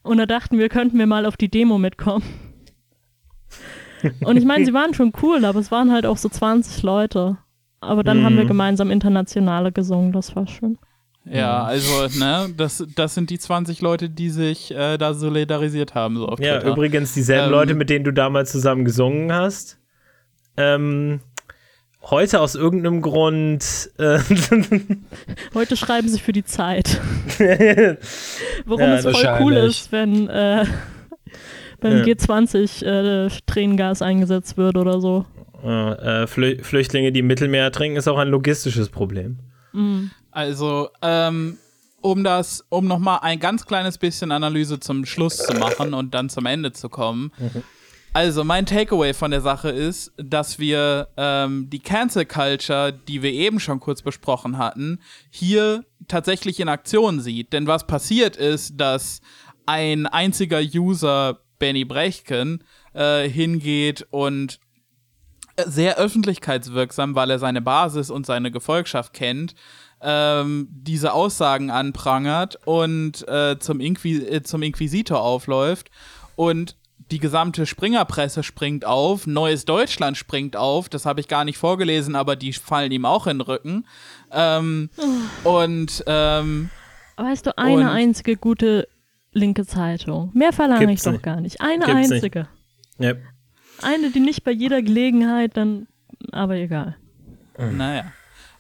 Und da dachten wir, könnten wir mal auf die Demo mitkommen. Und ich meine, sie waren schon cool, aber es waren halt auch so 20 Leute. Aber dann mhm. haben wir mhm. gemeinsam Internationale gesungen, das war schön. Ja, also, ne, das, das sind die 20 Leute, die sich äh, da solidarisiert haben, so auf Ja, Twitter. übrigens dieselben ähm, Leute, mit denen du damals zusammen gesungen hast. Ähm, heute aus irgendeinem Grund. Äh [laughs] heute schreiben sie für die Zeit. [laughs] Worum ja, es voll cool ist, wenn äh, beim ja. G20 äh, Tränengas eingesetzt wird oder so. Äh, Flü Flüchtlinge, die im Mittelmeer trinken, ist auch ein logistisches Problem. Mhm. Also, ähm, um das, um nochmal ein ganz kleines bisschen Analyse zum Schluss zu machen und dann zum Ende zu kommen. Mhm. Also, mein Takeaway von der Sache ist, dass wir ähm, die Cancel Culture, die wir eben schon kurz besprochen hatten, hier tatsächlich in Aktion sieht. Denn was passiert ist, dass ein einziger User, Benny Brechken, äh, hingeht und sehr öffentlichkeitswirksam, weil er seine Basis und seine Gefolgschaft kennt, ähm, diese Aussagen anprangert und äh, zum, Inquis äh, zum Inquisitor aufläuft und die gesamte Springerpresse springt auf, Neues Deutschland springt auf, das habe ich gar nicht vorgelesen, aber die fallen ihm auch in den Rücken. Ähm, und ähm, weißt du, eine einzige gute linke Zeitung. Mehr verlange ich doch nicht. gar nicht. Eine Gibt's einzige. Nicht. Yep. Eine, die nicht bei jeder Gelegenheit dann, aber egal. Naja.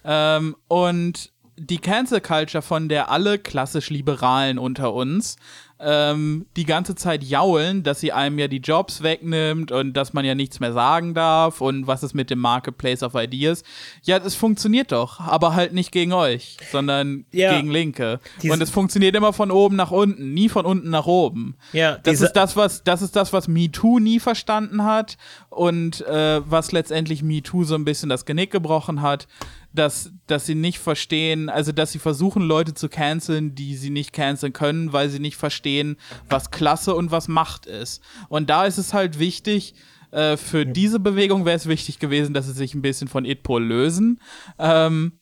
Ähm, und die Cancel Culture, von der alle klassisch Liberalen unter uns ähm, die ganze Zeit jaulen, dass sie einem ja die Jobs wegnimmt und dass man ja nichts mehr sagen darf und was ist mit dem Marketplace of Ideas. Ja, es funktioniert doch, aber halt nicht gegen euch, sondern ja, gegen Linke. Und es funktioniert immer von oben nach unten, nie von unten nach oben. Ja, das ist das, was das ist das, was MeToo nie verstanden hat und äh, was letztendlich MeToo so ein bisschen das Genick gebrochen hat dass, dass sie nicht verstehen, also dass sie versuchen, Leute zu canceln, die sie nicht canceln können, weil sie nicht verstehen, was Klasse und was Macht ist. Und da ist es halt wichtig, äh, für diese Bewegung wäre es wichtig gewesen, dass sie sich ein bisschen von Itpol lösen. Ähm,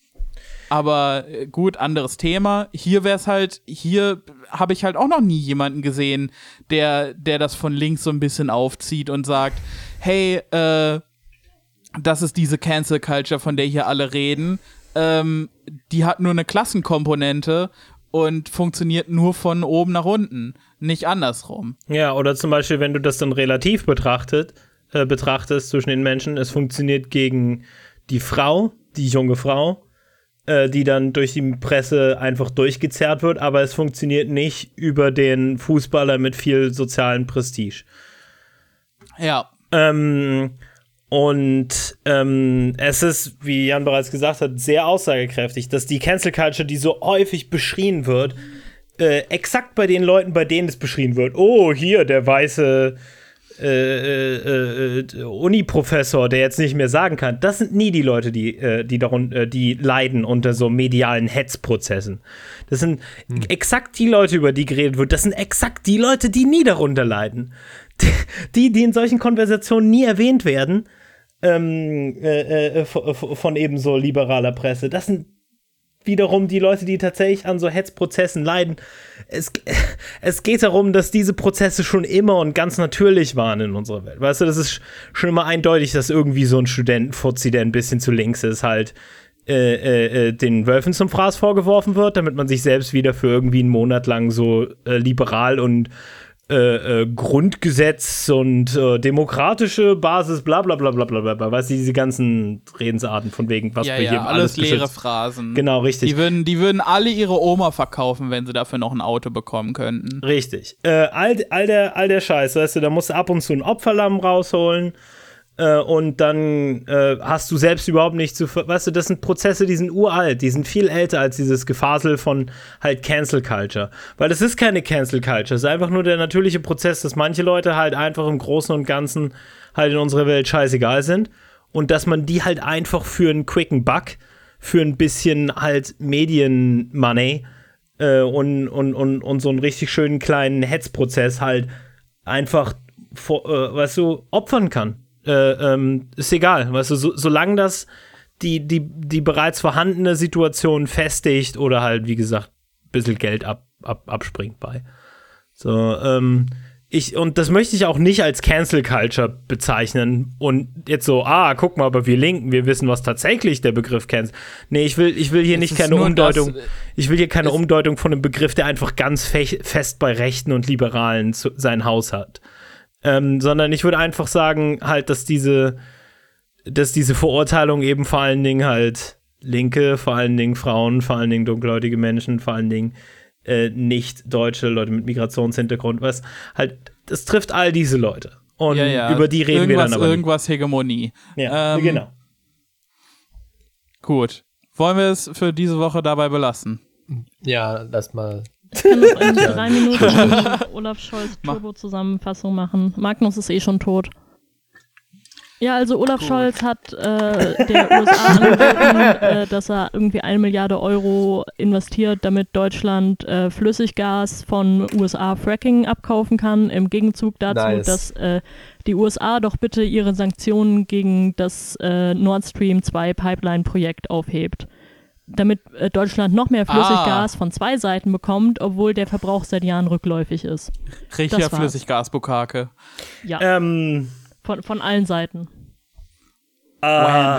aber äh, gut, anderes Thema. Hier wäre es halt, hier habe ich halt auch noch nie jemanden gesehen, der, der das von links so ein bisschen aufzieht und sagt, hey, äh, das ist diese Cancel Culture, von der hier alle reden. Ähm, die hat nur eine Klassenkomponente und funktioniert nur von oben nach unten, nicht andersrum. Ja, oder zum Beispiel, wenn du das dann relativ betrachtet, äh, betrachtest zwischen den Menschen, es funktioniert gegen die Frau, die junge Frau, äh, die dann durch die Presse einfach durchgezerrt wird, aber es funktioniert nicht über den Fußballer mit viel sozialen Prestige. Ja. Ähm, und ähm, es ist, wie Jan bereits gesagt hat, sehr aussagekräftig, dass die Cancel Culture, die so häufig beschrien wird, äh, exakt bei den Leuten, bei denen es beschrien wird. Oh, hier der weiße äh, äh, äh Uni-Professor, der jetzt nicht mehr sagen kann. Das sind nie die Leute, die, äh, die, darunter, äh, die leiden unter so medialen Hetzprozessen. Das sind hm. exakt die Leute, über die geredet wird. Das sind exakt die Leute, die nie darunter leiden. [laughs] Die, die in solchen Konversationen nie erwähnt werden ähm, äh, äh, von ebenso liberaler Presse. Das sind wiederum die Leute, die tatsächlich an so Hetzprozessen leiden. Es, [laughs] es geht darum, dass diese Prozesse schon immer und ganz natürlich waren in unserer Welt. Weißt du, das ist schon immer eindeutig, dass irgendwie so ein Studentenfuzzi, der ein bisschen zu links ist, halt äh, äh, äh, den Wölfen zum Fraß vorgeworfen wird, damit man sich selbst wieder für irgendwie einen Monat lang so äh, liberal und äh, äh, Grundgesetz und äh, demokratische Basis, bla bla bla bla bla bla. Weißt du, diese ganzen Redensarten von wegen, was ja, bei ja, jedem alles, alles leere beschützt. Phrasen. Genau, richtig. Die würden, die würden alle ihre Oma verkaufen, wenn sie dafür noch ein Auto bekommen könnten. Richtig. Äh, all, all, der, all der Scheiß, weißt du, da musst du ab und zu ein Opferlamm rausholen. Äh, und dann äh, hast du selbst überhaupt nicht zu, weißt du, das sind Prozesse, die sind uralt, die sind viel älter als dieses Gefasel von halt Cancel Culture. Weil das ist keine Cancel Culture, es ist einfach nur der natürliche Prozess, dass manche Leute halt einfach im Großen und Ganzen halt in unserer Welt scheißegal sind und dass man die halt einfach für einen quicken Buck, für ein bisschen halt Medien-Money äh, und, und, und, und so einen richtig schönen kleinen Hetzprozess halt einfach, vor, äh, weißt du, opfern kann. Äh, ähm, ist egal, weißt du, so, solange das die, die, die bereits vorhandene Situation festigt oder halt, wie gesagt, ein bisschen Geld ab, ab, abspringt bei. So, ähm, ich, und das möchte ich auch nicht als Cancel Culture bezeichnen und jetzt so, ah, guck mal, aber wir linken, wir wissen, was tatsächlich der Begriff Cancel. Nee, ich will, ich will hier Es nicht keine Umdeutung, das, äh, ich will hier keine Umdeutung von einem Begriff, der einfach ganz fe fest bei Rechten und Liberalen zu, sein Haus hat. Ähm, sondern ich würde einfach sagen, halt, dass diese, dass diese Verurteilung eben vor allen Dingen halt Linke, vor allen Dingen Frauen, vor allen Dingen dunkelhäutige Menschen, vor allen Dingen äh, nicht deutsche Leute mit Migrationshintergrund, was halt, das trifft all diese Leute. Und ja, ja. über die reden irgendwas, wir dann aber Irgendwas Hegemonie. nicht. Ja, ähm, genau. Gut. Wollen wir es für diese Woche dabei belassen? Ja, lass mal. Ich kann noch in [laughs] drei Minuten [laughs] Olaf Scholz Turbo-Zusammenfassung machen. Magnus ist eh schon tot. Ja, also Olaf Scholz hat äh, der USA [laughs] angeboten, äh, dass er irgendwie eine Milliarde Euro investiert, damit Deutschland äh, Flüssiggas von USA Fracking abkaufen kann, im Gegenzug dazu, Nice. dass äh, die USA doch bitte ihre Sanktionen gegen das äh, Nord Stream 2 Pipeline-Projekt aufhebt. Damit äh, Deutschland noch mehr Flüssiggas von zwei Seiten bekommt, obwohl der Verbrauch seit Jahren rückläufig ist. Richtiger. Flüssiggasbukake. Ja, Ähm, von, von allen Seiten. äh,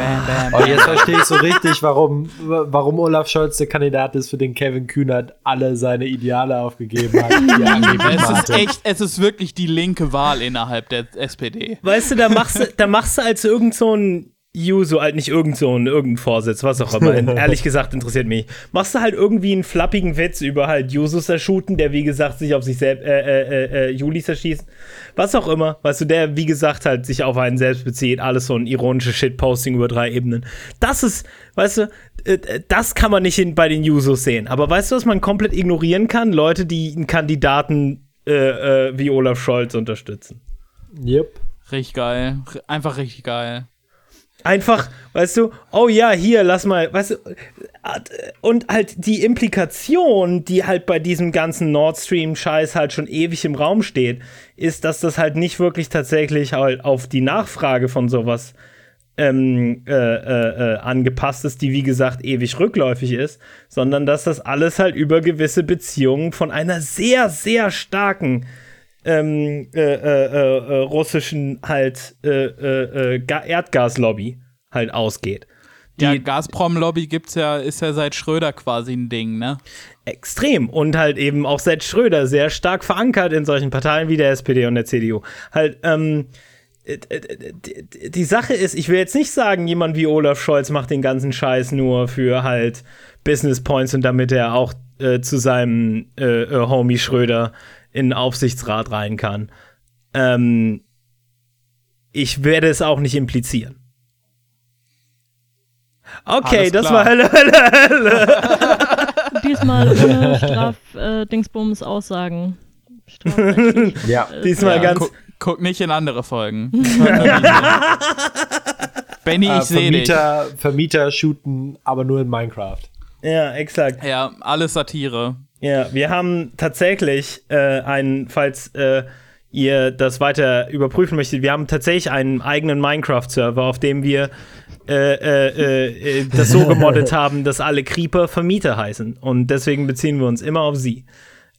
Oh, jetzt verstehe ich so richtig, warum, warum Olaf Scholz der Kandidat ist, für den Kevin Kühnert alle seine Ideale aufgegeben hat. er [laughs] Es ist echt, es ist wirklich die linke Wahl innerhalb der SPD. Weißt du, da machst du, da machst du als irgend so ein Juso, halt nicht irgend so ein irgendein Vorsitz, was auch immer. [laughs] Ehrlich gesagt interessiert mich. Machst du halt irgendwie einen flappigen Witz über halt Jusos erschuten, der wie gesagt sich auf sich selbst, äh, äh, äh, äh, Julis erschießt. Was auch immer. Weißt du, der wie gesagt halt sich auf einen selbst bezieht. Alles so ein ironisches Shitposting über drei Ebenen. Das ist, weißt du, äh, äh, das kann man nicht in, bei den Jusos sehen. Aber weißt du, was man komplett ignorieren kann? Leute, die einen Kandidaten äh, äh, wie Olaf Scholz unterstützen. Yep. Richtig geil. R- Einfach richtig geil. Einfach, weißt du, oh ja, hier, lass mal, weißt du, und halt die Implikation, die halt bei diesem ganzen Nord Stream-Scheiß halt schon ewig im Raum steht, ist, dass das halt nicht wirklich tatsächlich halt auf die Nachfrage von sowas ähm, äh, äh, äh, angepasst ist, die wie gesagt ewig rückläufig ist, sondern dass das alles halt über gewisse Beziehungen von einer sehr, sehr starken ähm, äh, äh, äh, äh, russischen halt äh, Ga- Erdgaslobby halt ausgeht. Die Ja, Gazprom-Lobby gibt's ja, ist ja seit Schröder quasi ein Ding, ne? extrem und halt eben auch seit Schröder sehr stark verankert in solchen Parteien wie der SPD und der CDU. Halt, ähm, äh, äh, die- Sache ist, ich will jetzt nicht sagen, jemand wie Olaf Scholz macht den ganzen Scheiß nur für halt Business Points und damit er auch äh, zu seinem äh, Homie Schröder in den Aufsichtsrat rein kann. Ähm, ich werde es auch nicht implizieren. Okay, das war Hölle, Hölle, Hölle. [laughs] [laughs] Diesmal ohne Straf-Dingsbums Aussagen. Strafrechtlich. [laughs] Ja. Diesmal Ja, ganz. Guck, guck nicht in andere Folgen. Benny, ich Äh, sehe dich. Vermieter, Vermieter shooten, aber nur in Minecraft. Ja, exakt. Ja, alles Satire. Ja, wir haben tatsächlich äh, einen, falls äh, ihr das weiter überprüfen möchtet, wir haben tatsächlich einen eigenen Minecraft-Server, auf dem wir äh, äh, äh, das so gemoddet [laughs] haben, dass alle Creeper Vermieter heißen. Und deswegen beziehen wir uns immer auf sie.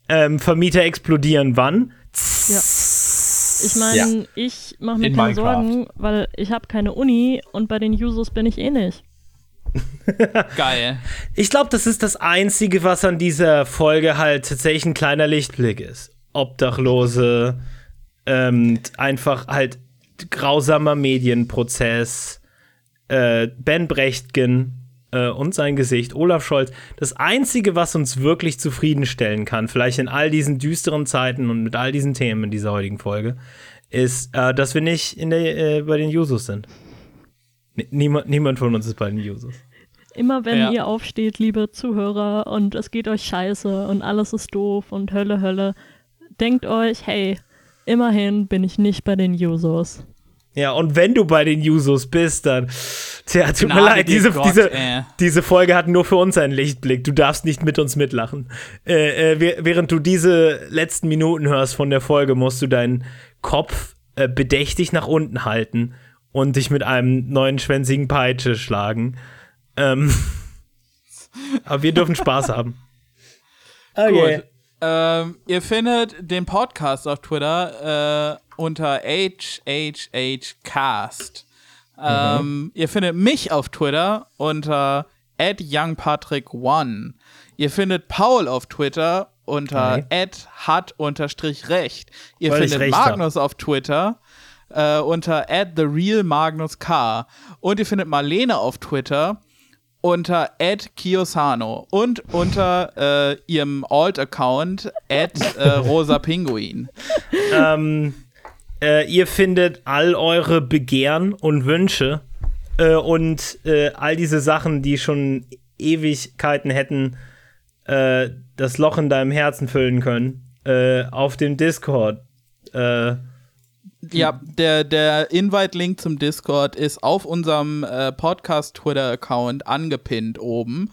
Ähm, Vermieter explodieren wann? Ich meine, ich mache mir In keine Minecraft. Sorgen, weil ich habe keine Uni und bei den Jusos bin ich eh nicht. Geil. Ich glaube, das ist das Einzige, was an dieser Folge halt tatsächlich ein kleiner Lichtblick ist. Obdachlose, ähm, einfach halt grausamer Medienprozess, äh, Ben Brechtgen äh, und sein Gesicht, Olaf Scholz. Das Einzige, was uns wirklich zufriedenstellen kann, vielleicht in all diesen düsteren Zeiten und mit all diesen Themen in dieser heutigen Folge, ist, äh, dass wir nicht in der, äh, bei den Jusos sind. Niemand, niemand von uns ist bei den Jusos. Immer wenn Ja. ihr aufsteht, liebe Zuhörer, und es geht euch scheiße und alles ist doof und Hölle, Hölle, denkt euch, hey, immerhin bin ich nicht bei den Jusos. Ja, und wenn du bei den Jusos bist, dann. Tja, tut mir Gnade leid, dir diese, Gott, diese, äh. diese Folge hat nur für uns einen Lichtblick. Du darfst nicht mit uns mitlachen. Äh, äh, wäh- während du diese letzten Minuten hörst von der Folge, musst du deinen Kopf äh, bedächtig nach unten halten und dich mit einem neuen schwänzigen Peitsche schlagen. Ähm, [laughs] aber wir dürfen Spaß [laughs] haben. Gut. Ähm, ihr findet den Podcast auf Twitter äh, unter HHHcast. Ähm, Ihr findet mich auf Twitter unter youngpatrick1. Ihr findet Paul auf Twitter unter hat-recht. Ihr Weil findet recht hab. Magnus auf Twitter äh, unter @therealmagnusk und ihr findet Marlene auf Twitter unter @kiosano und unter äh, ihrem Alt-Account äh, @rosapinguin. [laughs] ähm, äh, ihr findet all eure Begehren und Wünsche äh, und äh, all diese Sachen, die schon Ewigkeiten hätten äh, das Loch in deinem Herzen füllen können, auf dem Discord. Äh, Ja, der, der Invite-Link zum Discord ist auf unserem äh, Podcast-Twitter-Account angepinnt oben.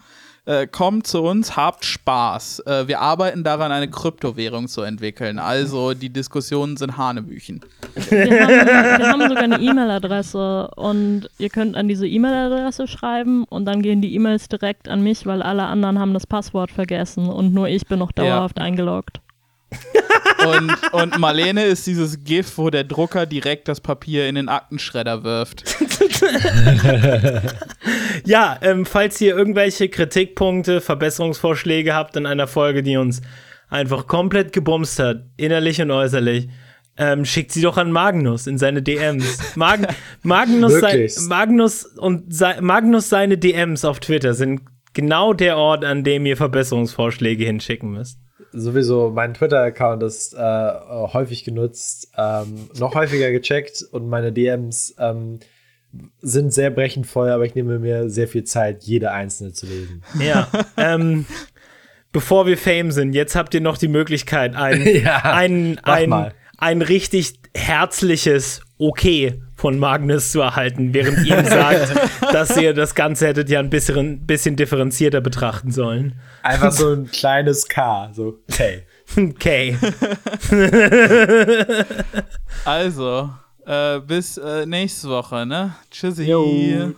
Äh, kommt zu uns, habt Spaß. Äh, wir arbeiten daran, eine Kryptowährung zu entwickeln. Also die Diskussionen sind Hanebüchen. Wir haben, wir haben sogar eine E-Mail-Adresse und ihr könnt an diese E-Mail-Adresse schreiben und dann gehen die E-Mails direkt an mich, weil alle anderen haben das Passwort vergessen und nur ich bin noch dauerhaft eingeloggt. Und, und Marlene ist dieses GIF, wo der Drucker direkt das Papier in den Aktenschredder wirft. [laughs] ja, ähm, falls ihr irgendwelche Kritikpunkte, Verbesserungsvorschläge habt in einer Folge, die uns einfach komplett gebumst hat, innerlich und äußerlich, ähm, schickt sie doch an Magnus in seine DMs. Mag [laughs] Magnus, sei Wirklich? Magnus und sei Magnus seine DMs auf Twitter sind genau der Ort, an dem ihr Verbesserungsvorschläge hinschicken müsst. Sowieso, mein Twitter-Account ist äh, häufig genutzt, ähm, noch häufiger gecheckt und meine DMs ähm, sind sehr brechend voll, aber ich nehme mir sehr viel Zeit, jede einzelne zu lesen. [laughs] Ja. ähm, bevor wir Fame sind, jetzt habt ihr noch die Möglichkeit, ein, [laughs] Ja, ein, ein, ein richtig herzliches Okay von Magnus zu erhalten, während ihr ihm [laughs] sagt, dass ihr das Ganze hättet ja ein bisschen, bisschen differenzierter betrachten sollen. Einfach so ein [laughs] kleines K, so, hey. [laughs] Okay. Also, äh, bis äh, nächste Woche, ne? Tschüssi.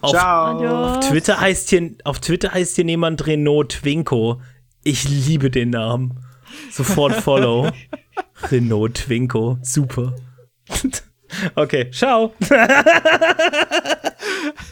Auf, Ciao. Auf, Twitter heißt hier, auf Twitter heißt hier jemand Renault Twinko. Ich liebe den Namen. Sofort Follow. Renault Twinko. Super. Okay, ciao. [laughs]